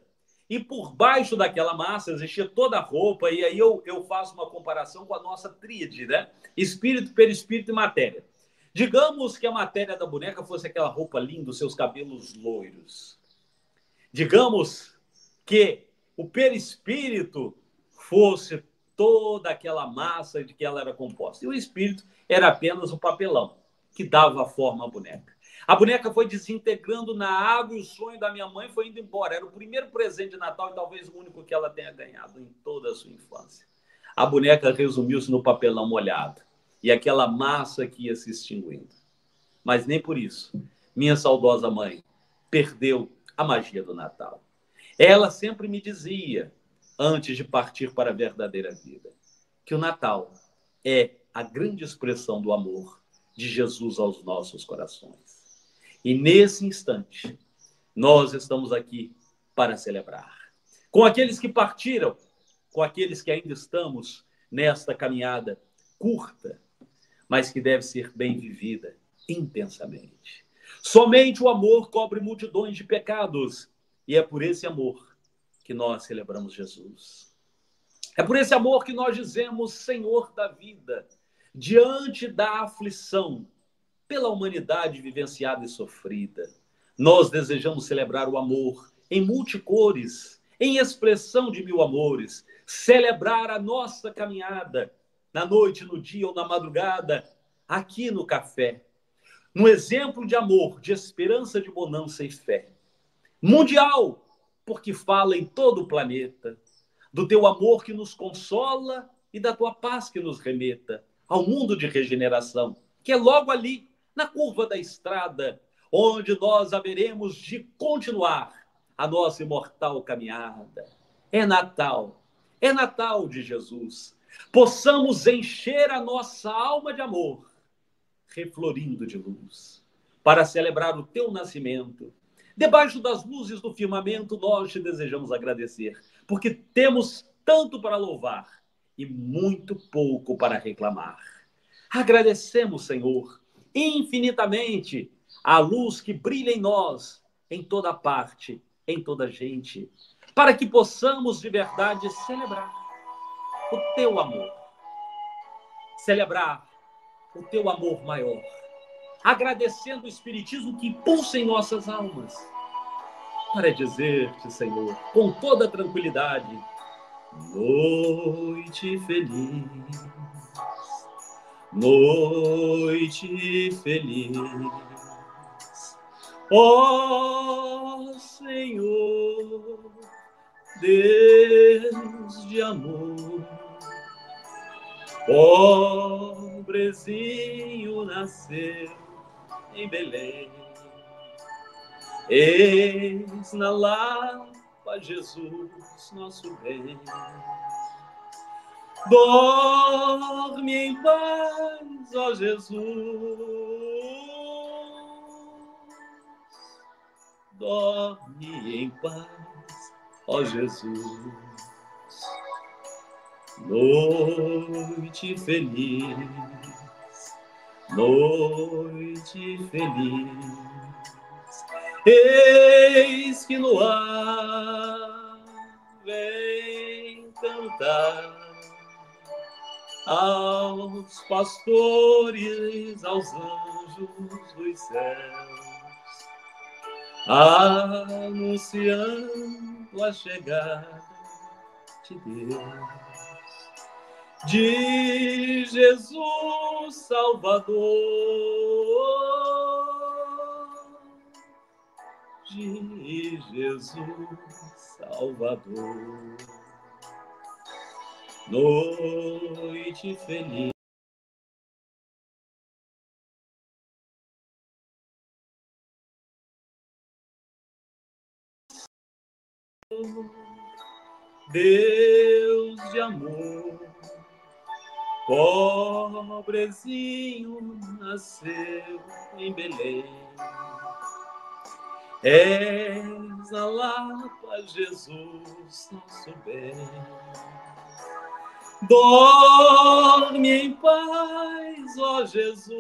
e por baixo daquela massa existia toda a roupa, e aí eu, eu faço uma comparação com a nossa tríade, né? Espírito, perispírito e matéria. Digamos que a matéria da boneca fosse aquela roupa linda, os seus cabelos loiros. Digamos que o perispírito fosse toda aquela massa de que ela era composta. E o espírito era apenas o papelão que dava forma à boneca. A boneca foi desintegrando na água e o sonho da minha mãe foi indo embora. Era o primeiro presente de Natal e talvez o único que ela tenha ganhado em toda a sua infância. A boneca resumiu-se no papelão molhado e aquela massa que ia se extinguindo. Mas nem por isso, minha saudosa mãe perdeu a magia do Natal. Ela sempre me dizia, antes de partir para a verdadeira vida, que o Natal é a grande expressão do amor de Jesus aos nossos corações. E nesse instante, nós estamos aqui para celebrar. Com aqueles que partiram, com aqueles que ainda estamos nesta caminhada curta, mas que deve ser bem vivida intensamente. Somente o amor cobre multidões de pecados e é por esse amor que nós celebramos Jesus. É por esse amor que nós dizemos Senhor da vida, diante da aflição pela humanidade vivenciada e sofrida. Nós desejamos celebrar o amor em multicores, em expressão de mil amores, celebrar a nossa caminhada na noite, no dia ou na madrugada, aqui no café, no exemplo de amor, de esperança, de bonança e fé mundial, porque fala em todo o planeta, do teu amor que nos consola e da tua paz que nos remeta ao mundo de regeneração, que é logo ali, na curva da estrada, onde nós haveremos de continuar a nossa imortal caminhada. É Natal, é Natal de Jesus. Possamos encher a nossa alma de amor, reflorindo de luz, para celebrar o teu nascimento Debaixo das luzes do firmamento, nós te desejamos agradecer, porque temos tanto para louvar e muito pouco para reclamar. Agradecemos, Senhor, infinitamente. A luz que brilha em nós, em toda parte, em toda gente, para que possamos de verdade celebrar o teu amor, celebrar o teu amor maior. Agradecendo o Espiritismo que impulsa em nossas almas, para dizer-te, Senhor, com toda tranquilidade, noite feliz, noite feliz, ó oh, Senhor, Deus de amor, pobrezinho nasceu em Belém. Eis na lapa Jesus, nosso bem. Dorme em paz, ó Jesus. Dorme em paz, ó Jesus. Noite feliz noite feliz. Eis que no ar vem cantar aos pastores, aos anjos dos céus, anunciando a chegada de Deus, de Jesus Salvador, de Jesus Salvador noite feliz. Deus de amor, pobrezinho nasceu em Belém. És a Lapa, Jesus, nosso bem. Dorme em paz, ó Jesus.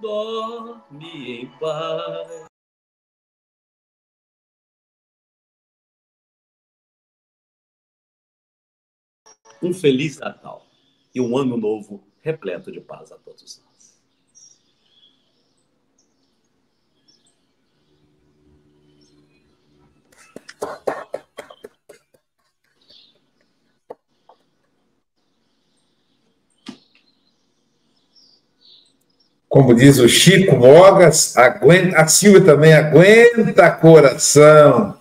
Dorme em paz. Um feliz Natal e um ano novo repleto de paz a todos nós. Como diz o Chico Mogas, aguenta, a Silvia também aguenta coração.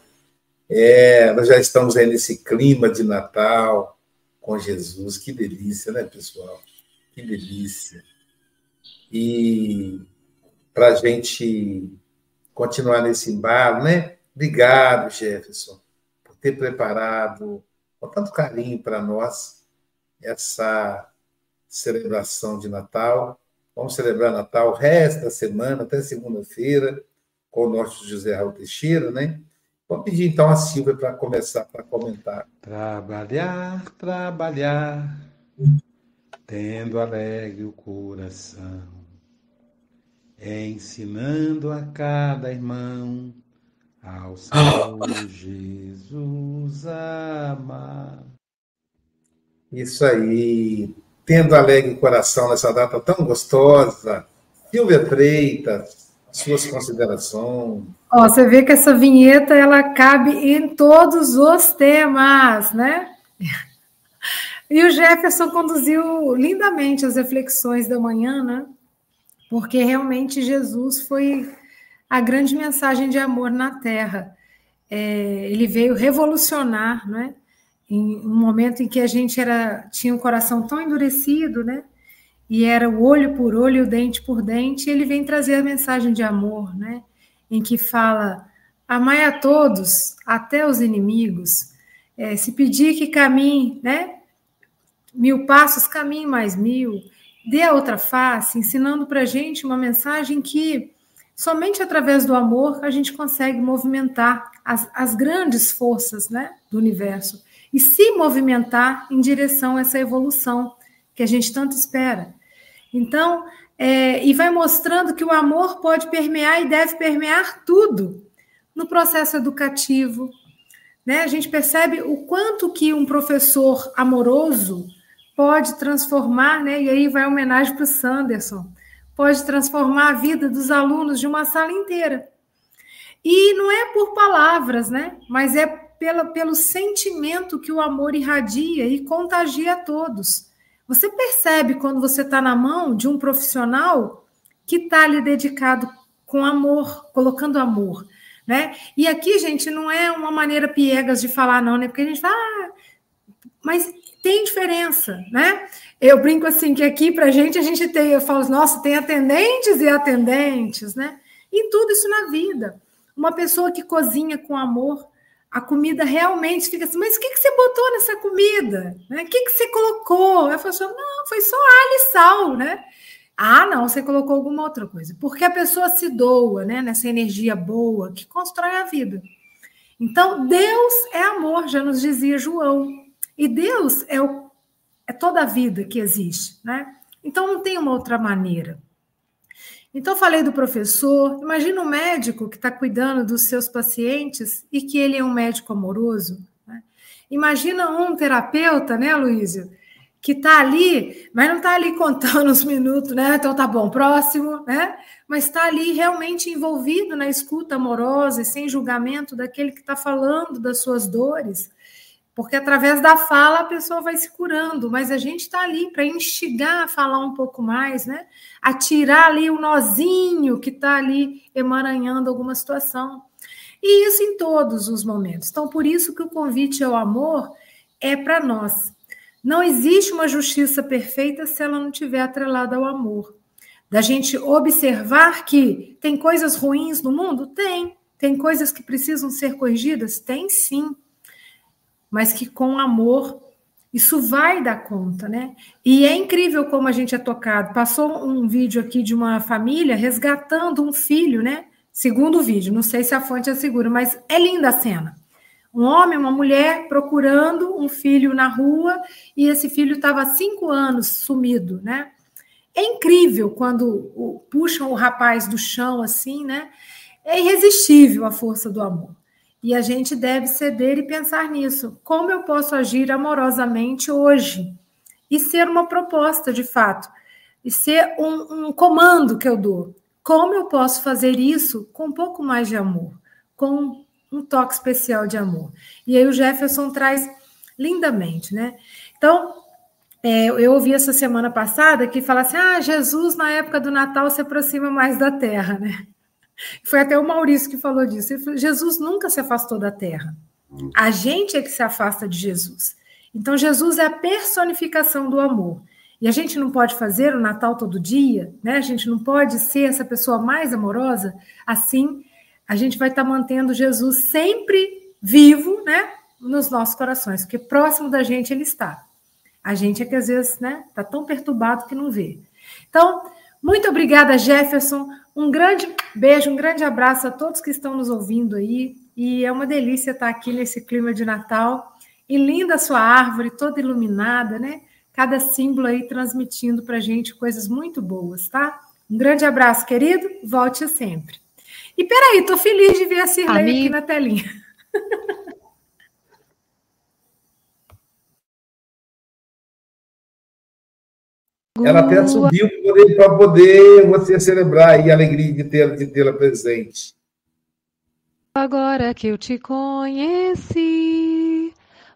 É, nós já estamos aí nesse clima de Natal com Jesus. Que delícia, né, pessoal? Que delícia. E para a gente continuar nesse embalo, né? Obrigado, Jefferson, por ter preparado com tanto carinho para nós essa celebração de Natal Vamos celebrar Natal o resto da semana, até segunda-feira, com o nosso José Raul Teixeira, né? Vamos pedir então a Silvia para começar para comentar. Trabalhar, trabalhar, tendo alegre o coração, ensinando a cada irmão ao Senhor Jesus amar. Isso aí tendo alegre coração nessa data tão gostosa. Silvia Freitas, suas considerações. Ó, você vê que essa vinheta ela cabe em todos os temas, né? E o Jefferson conduziu lindamente as reflexões da manhã, né? Porque realmente Jesus foi a grande mensagem de amor na Terra. É, ele veio revolucionar, né? Em um momento em que a gente era tinha um coração tão endurecido, né? E era o olho por olho, o dente por dente, ele vem trazer a mensagem de amor, né? Em que fala: amai a todos, até os inimigos. É, se pedir que caminhe, né? Mil passos, caminhe mais mil. Dê a outra face, ensinando para a gente uma mensagem que somente através do amor a gente consegue movimentar as, as grandes forças né, do universo e se movimentar em direção a essa evolução que a gente tanto espera. Então, é, e vai mostrando que o amor pode permear e deve permear tudo no processo educativo. Né? A gente percebe o quanto que um professor amoroso pode transformar, né? e aí vai homenagem para o Sanderson, pode transformar a vida dos alunos de uma sala inteira. E não é por palavras, né? mas é pela, pelo sentimento que o amor irradia e contagia a todos. Você percebe quando você está na mão de um profissional que está lhe dedicado com amor, colocando amor. Né? E aqui, gente, não é uma maneira piegas de falar, não, né? Porque a gente fala, ah, mas tem diferença, né? Eu brinco assim que aqui para a gente a gente tem, eu falo, nossa, tem atendentes e atendentes, né? Em tudo isso na vida. Uma pessoa que cozinha com amor, a comida realmente fica assim, mas o que, que você botou nessa comida? Né? O que, que você colocou? Eu falo assim, não, foi só alho e sal, né? Ah, não, você colocou alguma outra coisa. Porque a pessoa se doa, né? Nessa energia boa que constrói a vida. Então, Deus é amor, já nos dizia João. E Deus é, o, é toda a vida que existe, né? Então, não tem uma outra maneira. Então, falei do professor. Imagina um médico que está cuidando dos seus pacientes e que ele é um médico amoroso. Né? Imagina um terapeuta, né, Luísio, que está ali, mas não está ali contando os minutos, né? Então tá bom, próximo, né? Mas está ali realmente envolvido na escuta amorosa e sem julgamento daquele que está falando das suas dores, porque através da fala a pessoa vai se curando, mas a gente está ali para instigar a falar um pouco mais, né? A tirar ali o nozinho que está ali emaranhando alguma situação. E isso em todos os momentos. Então, por isso que o convite ao amor é para nós não existe uma justiça perfeita se ela não tiver atrelada ao amor. Da gente observar que tem coisas ruins no mundo? Tem. Tem coisas que precisam ser corrigidas? Tem sim. Mas que com amor isso vai dar conta, né? E é incrível como a gente é tocado. Passou um vídeo aqui de uma família resgatando um filho, né? Segundo o vídeo, não sei se a fonte é segura, mas é linda a cena um homem, uma mulher procurando um filho na rua e esse filho estava há cinco anos sumido, né? É incrível quando puxam o rapaz do chão assim, né? É irresistível a força do amor. E a gente deve ceder e pensar nisso. Como eu posso agir amorosamente hoje? E ser uma proposta, de fato. E ser um, um comando que eu dou. Como eu posso fazer isso com um pouco mais de amor? Com um toque especial de amor. E aí o Jefferson traz lindamente, né? Então, é, eu ouvi essa semana passada que fala assim: ah, Jesus na época do Natal se aproxima mais da terra, né? Foi até o Maurício que falou disso. Falou, Jesus nunca se afastou da terra. A gente é que se afasta de Jesus. Então, Jesus é a personificação do amor. E a gente não pode fazer o Natal todo dia, né? A gente não pode ser essa pessoa mais amorosa. Assim, a gente vai estar tá mantendo Jesus sempre vivo, né, nos nossos corações, porque próximo da gente ele está. A gente é que às vezes, né, está tão perturbado que não vê. Então, muito obrigada, Jefferson. Um grande beijo, um grande abraço a todos que estão nos ouvindo aí. E é uma delícia estar aqui nesse clima de Natal. E linda a sua árvore, toda iluminada, né? Cada símbolo aí transmitindo para a gente coisas muito boas, tá? Um grande abraço, querido. Volte sempre. E peraí, tô feliz de ver a Cirlei Amigo. aqui na telinha. Ela até subiu para poder você celebrar e a alegria de tê-la de tê presente. Agora que eu te conheci,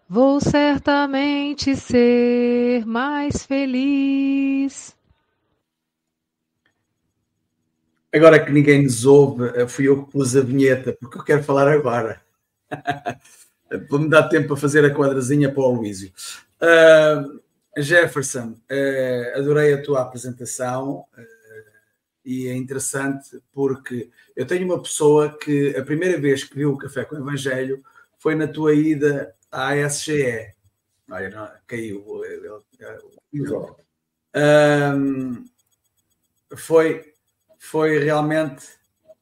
vou certamente ser mais feliz. Agora que ninguém nos ouve, eh, fui eu que pus a vinheta, porque eu quero falar agora. Vou-me dar tempo para fazer a quadrazinha para o Luísio. Uh, Jefferson, uh, adorei a tua apresentação uh, e é interessante porque eu tenho uma pessoa que a primeira vez que viu o Café com o Evangelho foi na tua ida à SGE. Olha, não, caiu. foi foi realmente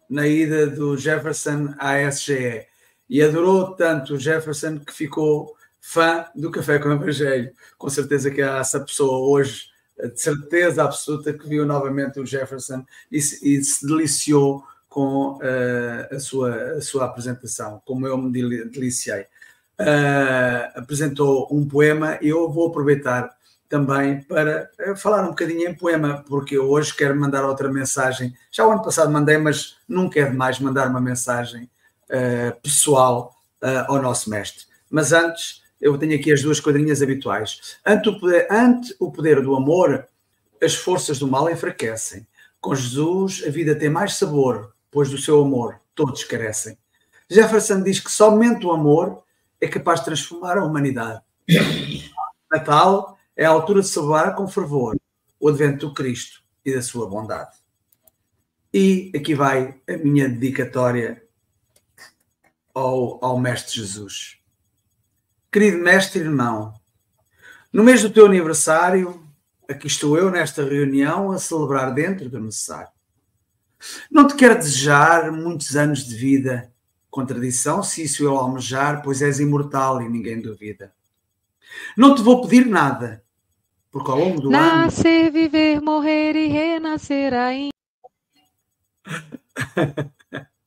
na ida do Jefferson à SGE. E adorou tanto o Jefferson que ficou fã do Café com o Evangelho. Com certeza que há essa pessoa hoje, de certeza absoluta, que viu novamente o Jefferson e se, e se deliciou com uh, a, sua, a sua apresentação, como eu me deliciei. Uh, apresentou um poema e eu vou aproveitar também para eh, falar um bocadinho em poema, porque eu hoje quero mandar outra mensagem. Já o ano passado mandei, mas nunca é demais mandar uma mensagem uh, pessoal ao nosso mestre. Mas antes, eu tenho aqui as duas quadrinhas habituais. Ante o, poder, ante o poder do amor, as forças do mal enfraquecem. Com Jesus, a vida tem mais sabor, pois do seu amor todos carecem. Jefferson diz que somente o amor é capaz de transformar a humanidade. Natal é a altura de celebrar com fervor o advento do Cristo e da sua bondade. E aqui vai a minha dedicatória ao, ao Mestre Jesus. Querido Mestre irmão, no mês do teu aniversário, aqui estou eu nesta reunião a celebrar dentro do necessário. Não te quero desejar muitos anos de vida, contradição se isso eu almejar, pois és imortal e ninguém duvida. Não te vou pedir nada, porque ao longo do Nascer, ano... viver, morrer e renascer ainda.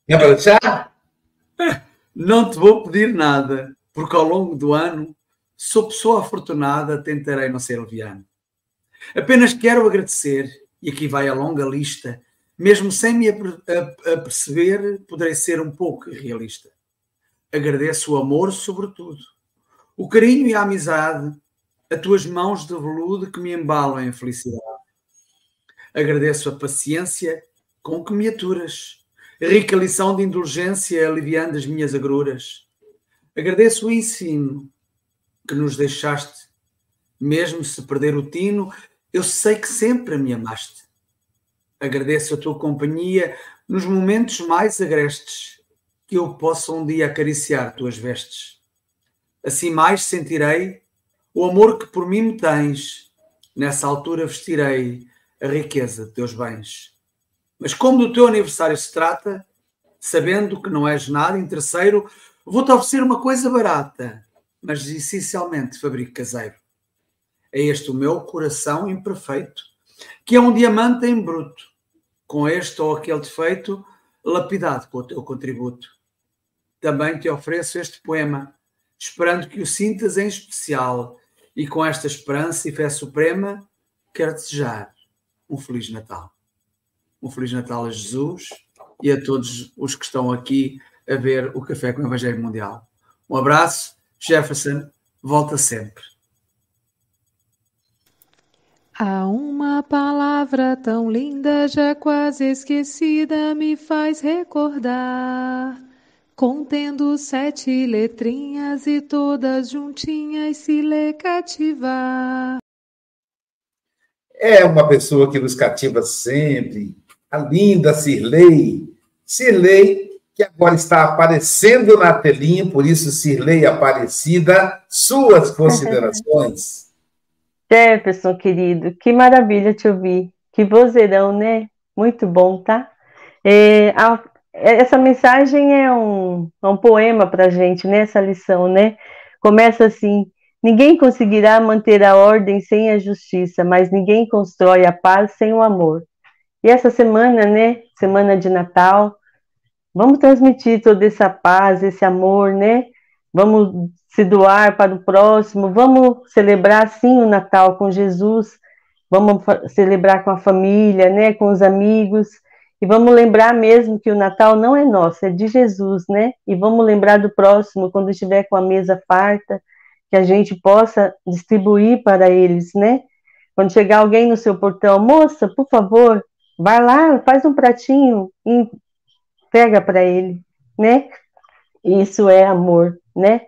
Para deixar? Não te vou pedir nada, porque ao longo do ano sou pessoa afortunada, tentarei não ser leviano. Apenas quero agradecer, e aqui vai a longa lista, mesmo sem me aperceber, poderei ser um pouco realista. Agradeço o amor, sobretudo, o carinho e a amizade, a tuas mãos de veludo que me embalam em felicidade. Agradeço a paciência com que me aturas, rica lição de indulgência aliviando as minhas agruras. Agradeço o ensino que nos deixaste, mesmo se perder o tino, eu sei que sempre me amaste. Agradeço a tua companhia nos momentos mais agrestes, que eu possa um dia acariciar tuas vestes. Assim mais sentirei o amor que por mim me tens. Nessa altura vestirei a riqueza de teus bens. Mas como do teu aniversário se trata, sabendo que não és nada interesseiro, vou-te oferecer uma coisa barata, mas essencialmente fabrico caseiro. É este o meu coração imperfeito, que é um diamante em bruto, com este ou aquele defeito, lapidado com o teu contributo. Também te ofereço este poema, esperando que o sintas em especial, e com esta esperança e fé suprema, quero desejar um Feliz Natal. Um Feliz Natal a Jesus e a todos os que estão aqui a ver o Café com o Evangelho Mundial. Um abraço, Jefferson, volta sempre. Há uma palavra tão linda, já quase esquecida, me faz recordar. Contendo sete letrinhas e todas juntinhas se lê cativar. É uma pessoa que nos cativa sempre, a linda Cirlei. Cirlei, que agora está aparecendo na telinha, por isso Cirlei Aparecida, suas considerações. Jefferson, querido, que maravilha te ouvir. Que vozeirão, né? Muito bom, tá? É, a, essa mensagem é um, é um poema para gente, né? Essa lição, né? Começa assim: ninguém conseguirá manter a ordem sem a justiça, mas ninguém constrói a paz sem o amor. E essa semana, né? Semana de Natal, vamos transmitir toda essa paz, esse amor, né? Vamos se doar para o próximo, vamos celebrar sim o Natal com Jesus, vamos celebrar com a família, né, com os amigos, e vamos lembrar mesmo que o Natal não é nosso, é de Jesus, né? E vamos lembrar do próximo quando estiver com a mesa farta, que a gente possa distribuir para eles, né? Quando chegar alguém no seu portão, moça, por favor, vai lá, faz um pratinho pega para ele, né? Isso é amor, né?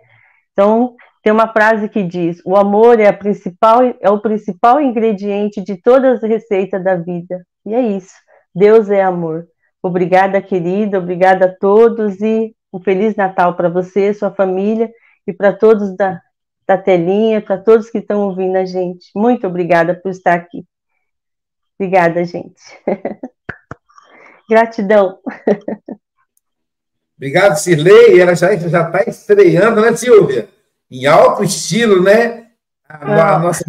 Então, tem uma frase que diz: "O amor é a principal é o principal ingrediente de todas as receitas da vida". E é isso. Deus é amor. Obrigada, querida, obrigada a todos e um feliz Natal para você, sua família e para todos da, da telinha, para todos que estão ouvindo a gente. Muito obrigada por estar aqui. Obrigada, gente. Gratidão. Obrigado, Cirlei. Ela já está estreando, né, Silvia? Em alto estilo, né? A, a nossa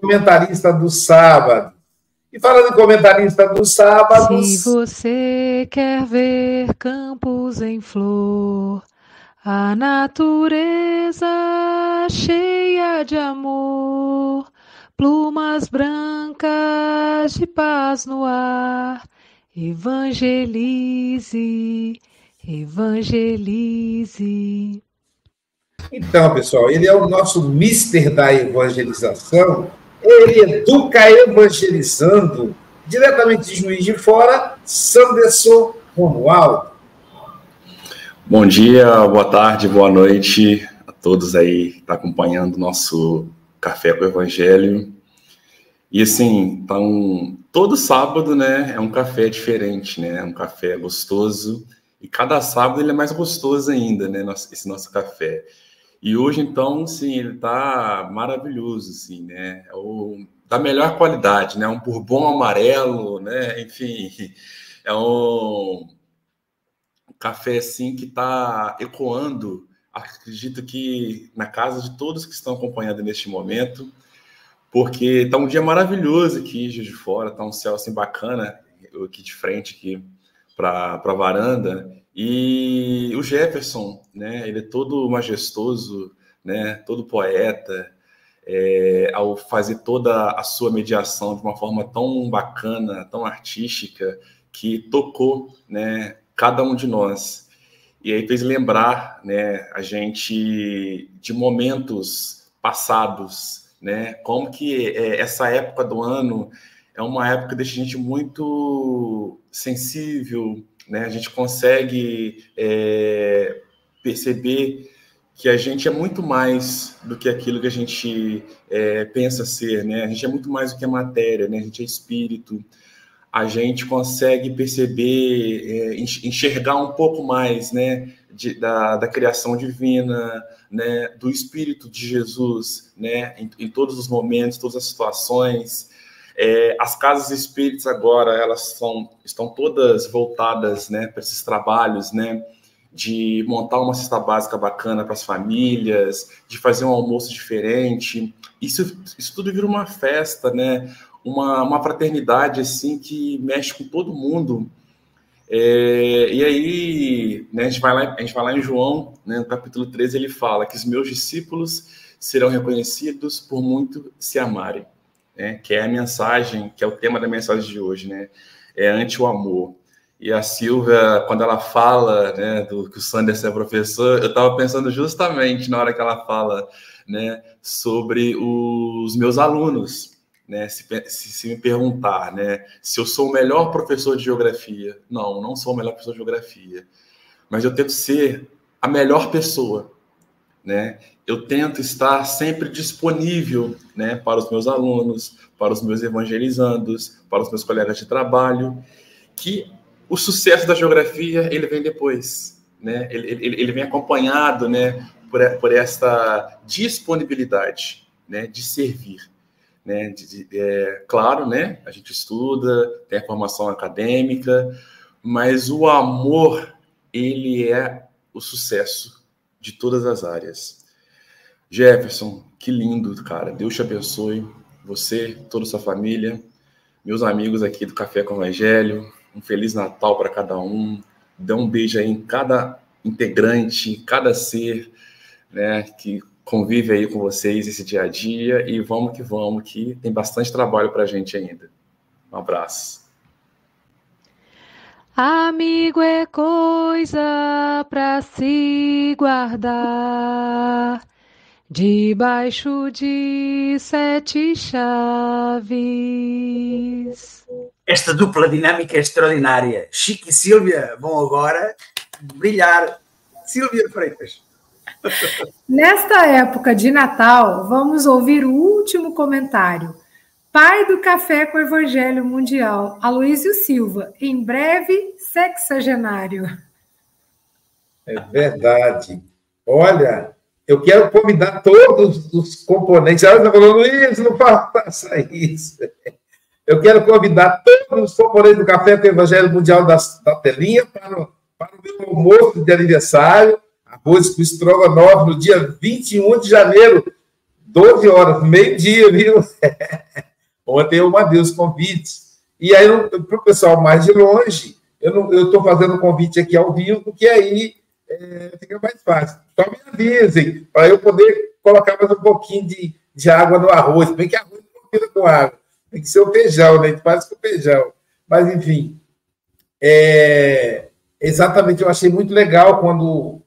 comentarista do sábado. E falando em comentarista do sábado. Se você quer ver campos em flor, a natureza cheia de amor, plumas brancas de paz no ar, evangelize, evangelize. Então, pessoal, ele é o nosso mister da evangelização ele educa evangelizando, diretamente de Juiz de Fora, Sanderson Romualdo. Bom dia, boa tarde, boa noite a todos aí que estão tá acompanhando o nosso Café com o Evangelho. E assim, então, todo sábado, né, é um café diferente, né, um café gostoso, e cada sábado ele é mais gostoso ainda, né, esse nosso café. E hoje, então, sim, ele está maravilhoso, assim, né? É o, da melhor qualidade, né? Um bourbon amarelo, né? Enfim, é um, um café, assim, que está ecoando, acredito que na casa de todos que estão acompanhando neste momento, porque está um dia maravilhoso aqui, de Fora, está um céu, assim, bacana, aqui de frente, aqui, para a varanda e o Jefferson, né? Ele é todo majestoso, né? Todo poeta, é, ao fazer toda a sua mediação de uma forma tão bacana, tão artística, que tocou, né? Cada um de nós e aí fez lembrar, né? A gente de momentos passados, né? Como que é, essa época do ano é uma época que deixa a gente muito sensível, né? A gente consegue é, perceber que a gente é muito mais do que aquilo que a gente é, pensa ser, né? A gente é muito mais do que a matéria, né? A gente é espírito. A gente consegue perceber, é, enxergar um pouco mais, né? De, da, da criação divina, né? Do espírito de Jesus, né? Em, em todos os momentos, todas as situações. É, as casas espíritas agora elas são, estão todas voltadas né, para esses trabalhos, né, de montar uma cesta básica bacana para as famílias, de fazer um almoço diferente. Isso, isso tudo vira uma festa, né, uma, uma fraternidade assim que mexe com todo mundo. É, e aí, né, a, gente vai lá, a gente vai lá em João, né, no capítulo 13, ele fala que os meus discípulos serão reconhecidos por muito se amarem né, que é a mensagem, que é o tema da mensagem de hoje, né, é ante o amor. E a Silvia, quando ela fala né, do que o Sanders é professor, eu estava pensando justamente na hora que ela fala né, sobre os meus alunos. Né, se, se, se, me perguntar né, se eu sou o melhor professor de geografia, não, não sou o melhor professor de geografia, mas eu tento ser a melhor pessoa né? Eu tento estar sempre disponível, né, para os meus alunos, para os meus evangelizandos, para os meus colegas de trabalho, que o sucesso da geografia ele vem depois, né? Ele, ele, ele vem acompanhado, né, por, por esta disponibilidade, né, de servir, né? De, de, é, claro, né? A gente estuda, tem a formação acadêmica, mas o amor ele é o sucesso de todas as áreas. Jefferson, que lindo, cara. Deus te abençoe. Você, toda a sua família, meus amigos aqui do Café com o Evangelho. Um Feliz Natal para cada um. Dê um beijo aí em cada integrante, cada ser né, que convive aí com vocês esse dia a dia. E vamos que vamos, que tem bastante trabalho para a gente ainda. Um abraço. Amigo é coisa para se guardar debaixo de sete chaves. Esta dupla dinâmica é extraordinária. Chico e Silvia vão agora brilhar. Silvia Freitas. Nesta época de Natal, vamos ouvir o último comentário pai do café com o Evangelho Mundial, Aloísio Silva, em breve sexagenário. É verdade. Olha, eu quero convidar todos os componentes. Ela está falando, Luiz, não faça isso. Eu quero convidar todos os componentes do Café com o Evangelho Mundial da, da telinha para, para o meu almoço de aniversário, arroz com estrogonofe, no dia 21 de janeiro, 12 horas, meio-dia, viu? Ontem eu mandei os convites. E aí, para o pessoal mais de longe, eu estou fazendo convite aqui ao vivo, porque aí é, fica mais fácil. Só me avisem, para eu poder colocar mais um pouquinho de, de água no arroz. Bem que arroz não combina com água. Tem que ser o feijão, né? A gente faz com feijão. Mas, enfim. É, exatamente, eu achei muito legal quando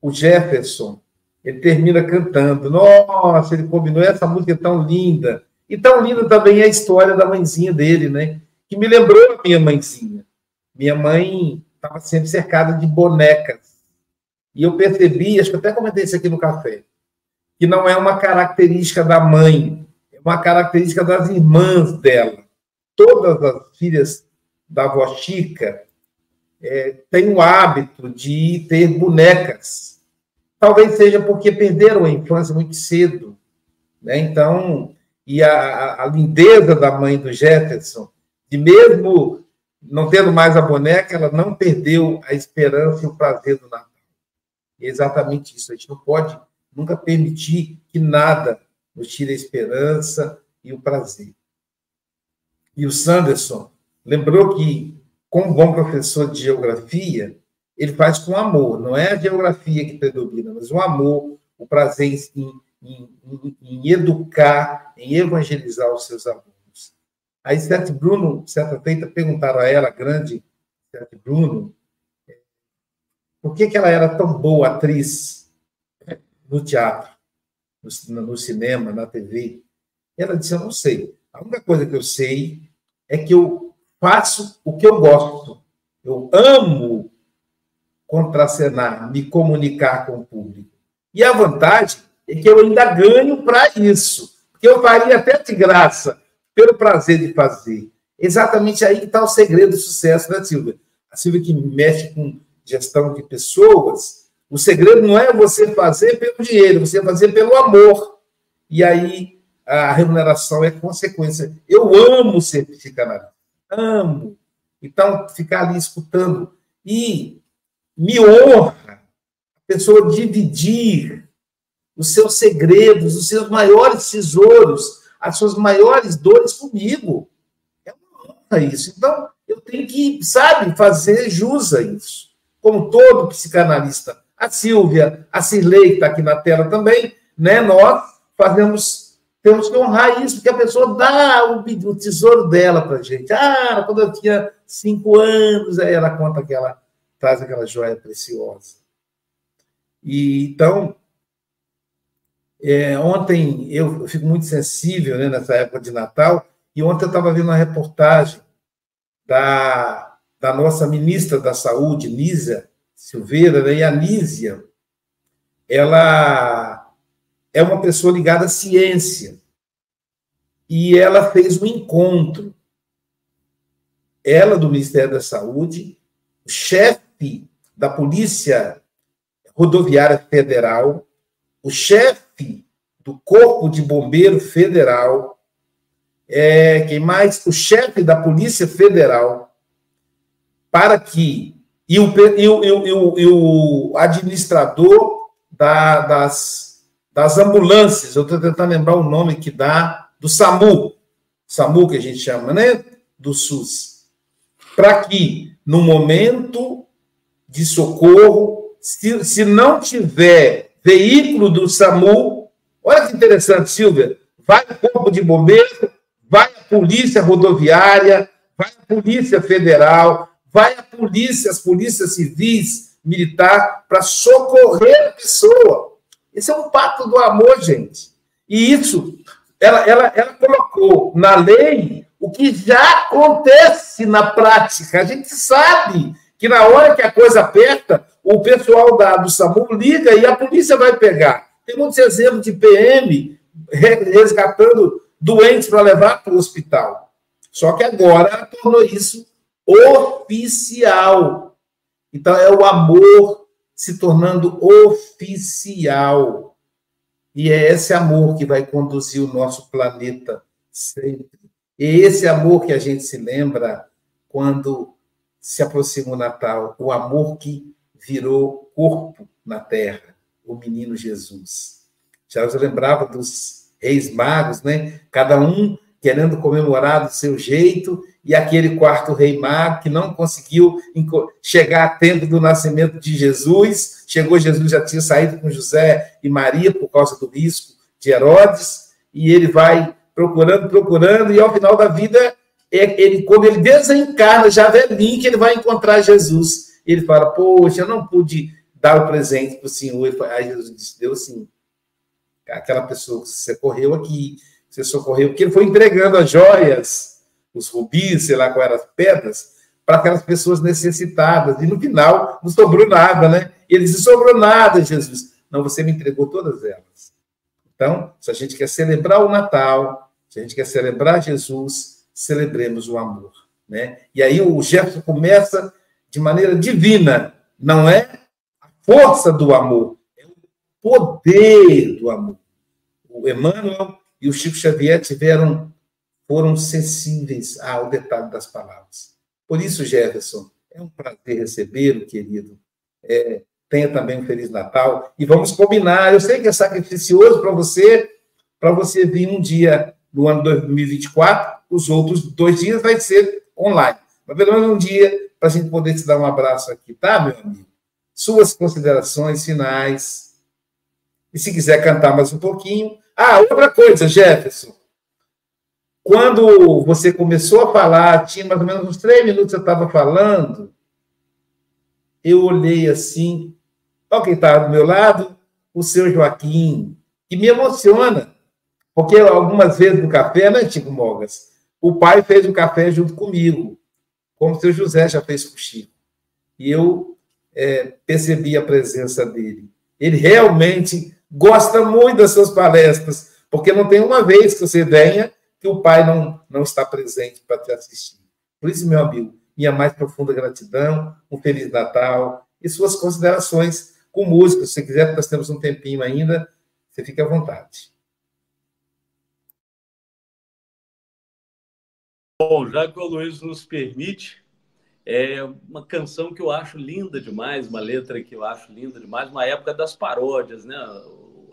o Jefferson ele termina cantando. Nossa, ele combinou essa música é tão linda. E tão linda também é a história da mãezinha dele, né? Que me lembrou a minha mãezinha. Minha mãe estava sempre cercada de bonecas. E eu percebi, acho que até comentei isso aqui no café, que não é uma característica da mãe, é uma característica das irmãs dela. Todas as filhas da avó Chica é, têm o hábito de ter bonecas Talvez seja porque perderam a infância muito cedo. Né? Então, e a, a lindeza da mãe do Jefferson, de mesmo não tendo mais a boneca, ela não perdeu a esperança e o prazer do Natal. É exatamente isso. A gente não pode nunca permitir que nada nos tire a esperança e o prazer. E o Sanderson lembrou que como bom professor de geografia, ele faz com amor. Não é a geografia que predomina, mas o amor, o prazer em, em, em, em educar, em evangelizar os seus alunos. Aí, Sete Bruno, certa feita, perguntaram a ela, grande Sete Bruno, por que, que ela era tão boa atriz no teatro, no, no cinema, na TV. E ela disse: Eu não sei. A única coisa que eu sei é que eu faço o que eu gosto. Eu amo contracenar, me comunicar com o público. E a vantagem é que eu ainda ganho para isso, porque eu faria até de graça, pelo prazer de fazer. Exatamente aí que está o segredo do sucesso da Silvia. A Silvia que mexe com gestão de pessoas, o segredo não é você fazer pelo dinheiro, você fazer pelo amor. E aí a remuneração é consequência. Eu amo ser psicanalista, amo. Então, ficar ali escutando. E me honra a pessoa dividir os seus segredos, os seus maiores tesouros, as suas maiores dores comigo. É uma honra isso. Então, eu tenho que, sabe, fazer jus a isso. Como todo psicanalista. A Silvia, a Cirlei, que está aqui na tela também, né? Nós fazemos, temos que honrar isso, porque a pessoa dá o, o tesouro dela para gente. Ah, quando eu tinha cinco anos, aí ela conta que ela traz aquela joia preciosa. E então, é, ontem eu fico muito sensível né, nessa época de Natal, e ontem eu estava vendo uma reportagem da, da nossa ministra da Saúde, Nízia Silveira, né, e a Nízia, ela é uma pessoa ligada à ciência, e ela fez um encontro, ela do Ministério da Saúde, o chefe da Polícia Rodoviária Federal, o chefe do Corpo de Bombeiro Federal, é, quem mais? O chefe da Polícia Federal, para que. E o, e o, e o, e o administrador da, das, das ambulâncias, eu estou tentando lembrar o nome que dá, do SAMU, SAMU que a gente chama, né? Do SUS. Para que, no momento de socorro, se, se não tiver veículo do SAMU, olha que interessante, Silvia, vai o corpo de bombeiro, vai a polícia rodoviária, vai a polícia federal, vai a polícia, as polícias civis, militar, para socorrer a pessoa. Esse é um pacto do amor, gente. E isso, ela, ela, ela colocou na lei o que já acontece na prática. A gente sabe que na hora que a coisa aperta, o pessoal da, do SAMU liga e a polícia vai pegar. Tem muitos exemplos de PM resgatando doentes para levar para o hospital. Só que agora tornou isso oficial. Então é o amor se tornando oficial. E é esse amor que vai conduzir o nosso planeta sempre. É esse amor que a gente se lembra quando se aproxima o Natal, o amor que virou corpo na terra, o menino Jesus. Já eu lembrava dos reis magos, né? Cada um querendo comemorar do seu jeito, e aquele quarto rei mago que não conseguiu chegar a tempo do nascimento de Jesus. Chegou Jesus, já tinha saído com José e Maria por causa do risco de Herodes, e ele vai procurando, procurando, e ao final da vida, é, ele, quando ele desencarna, já velhinho, que ele vai encontrar Jesus. Ele fala: Poxa, eu não pude dar o presente para o Senhor. Aí Jesus disse: Deu sim aquela pessoa que você socorreu aqui, você socorreu, porque ele foi entregando as joias, os rubis, sei lá quais eram as pedras, para aquelas pessoas necessitadas. E no final não sobrou nada, né? E ele disse: sobrou nada, Jesus. Não, você me entregou todas elas. Então, se a gente quer celebrar o Natal, se a gente quer celebrar Jesus, celebremos o amor. Né? E aí o gesto começa de maneira divina, não é a força do amor, é o poder do amor o Emmanuel e o Chico Xavier tiveram, foram sensíveis ao detalhe das palavras. Por isso, Jefferson, é um prazer recebê-lo, querido. É, tenha também um Feliz Natal. E vamos combinar. Eu sei que é sacrificioso para você, para você vir um dia no ano 2024, os outros dois dias vai ser online. Mas pelo menos um dia para a gente poder te dar um abraço aqui, tá, meu amigo? Suas considerações finais. E se quiser cantar mais um pouquinho. Ah, outra coisa, Jefferson. Quando você começou a falar, tinha mais ou menos uns três minutos que eu estava falando, eu olhei assim, olha quem está do meu lado, o seu Joaquim, que me emociona, porque algumas vezes no café, né, Tico Mogas, o pai fez o café junto comigo, como o seu José já fez com o Chico. E eu é, percebi a presença dele. Ele realmente gosta muito das suas palestras, porque não tem uma vez que você venha que o pai não, não está presente para te assistir. Por isso, meu amigo, minha mais profunda gratidão, um Feliz Natal e suas considerações com música. Se quiser, nós temos um tempinho ainda, você fique à vontade. Bom, já que o Luiz nos permite, é uma canção que eu acho linda demais, uma letra que eu acho linda demais, uma época das paródias, né?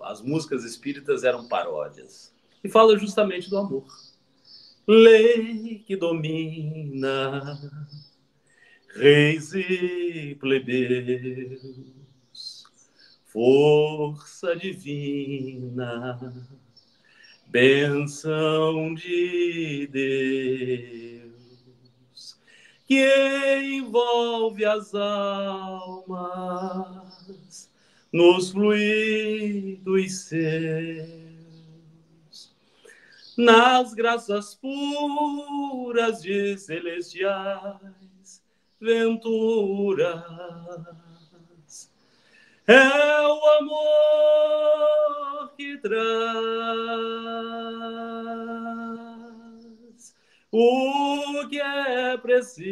As músicas espíritas eram paródias. E fala justamente do amor. Lei que domina reis e plebeus, força divina Benção de Deus que envolve as almas nos fluidos seus, nas graças puras de celestiais venturas. É o amor que traz o que é preciso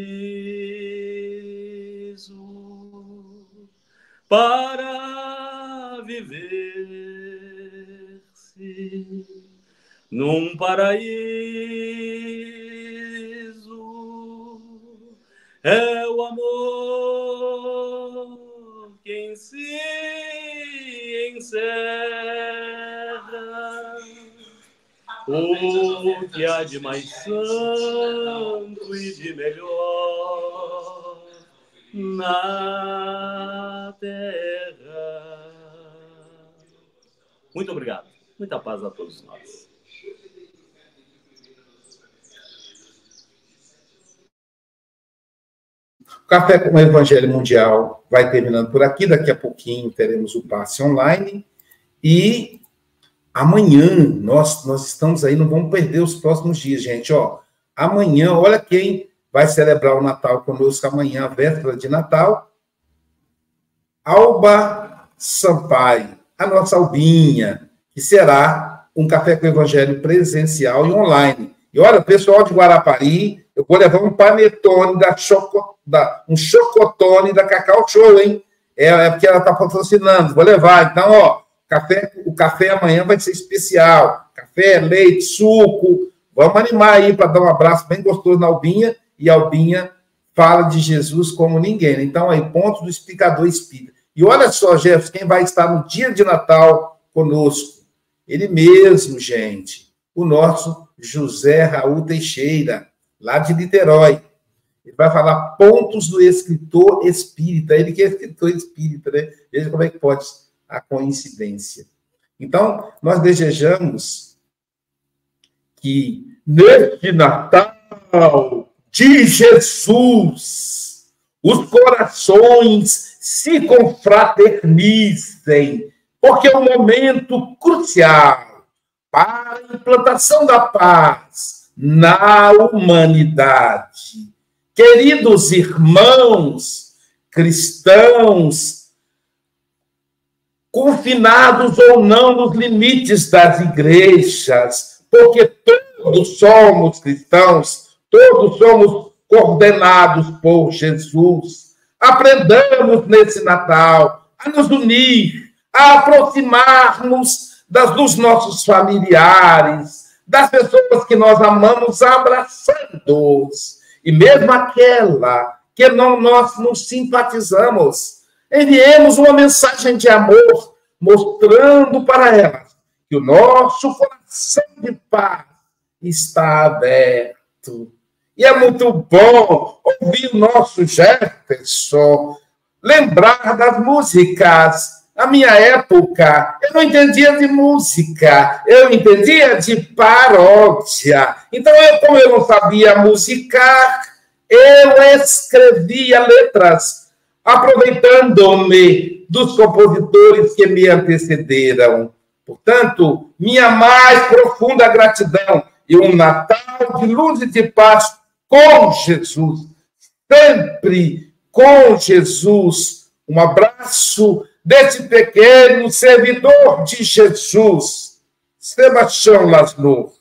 para viver-se num paraíso. É o amor quem se encerra. O que há de mais santo e de melhor na terra. Muito obrigado. Muita paz a todos nós. O Café com o Evangelho Mundial vai terminando por aqui. Daqui a pouquinho teremos o passe online. E amanhã, nós, nós estamos aí, não vamos perder os próximos dias, gente. Ó, amanhã, olha quem vai celebrar o Natal conosco amanhã, véspera de Natal. Alba Sampaio, a nossa Albinha, que será um Café com Evangelho presencial e online. E olha, pessoal de Guarapari, eu vou levar um panetone da Choco, da, um chocotone da Cacau Show, hein? É, é porque ela está patrocinando, vou levar. Então, ó, café, o café amanhã vai ser especial. Café, leite, suco. Vamos animar aí para dar um abraço bem gostoso na Albinha. E a Albinha fala de Jesus como ninguém. Né? Então, aí, ponto do explicador espírita. E olha só, Jefferson, quem vai estar no dia de Natal conosco? Ele mesmo, gente. O nosso José Raul Teixeira, lá de Niterói. Ele vai falar pontos do escritor espírita. Ele que é escritor espírita, né? Veja como é que pode a coincidência. Então, nós desejamos que neste Natal de Jesus, os corações se confraternizem, porque é um momento crucial para a implantação da paz na humanidade. Queridos irmãos cristãos, confinados ou não nos limites das igrejas, porque todos somos cristãos, todos somos coordenados por Jesus. Aprendamos nesse Natal a nos unir, a aproximarmos das, dos nossos familiares, das pessoas que nós amamos, abraçando-os. E mesmo aquela que não, nós não simpatizamos, enviemos uma mensagem de amor, mostrando para elas que o nosso coração de paz está aberto. E é muito bom ouvir o nosso Jefferson lembrar das músicas. Na minha época, eu não entendia de música, eu entendia de paródia. Então, eu, como eu não sabia musicar, eu escrevia letras, aproveitando-me dos compositores que me antecederam. Portanto, minha mais profunda gratidão e um Natal de luz e de paz com Jesus, sempre com Jesus. Um abraço desse pequeno servidor de Jesus, Sebastião Lasnor.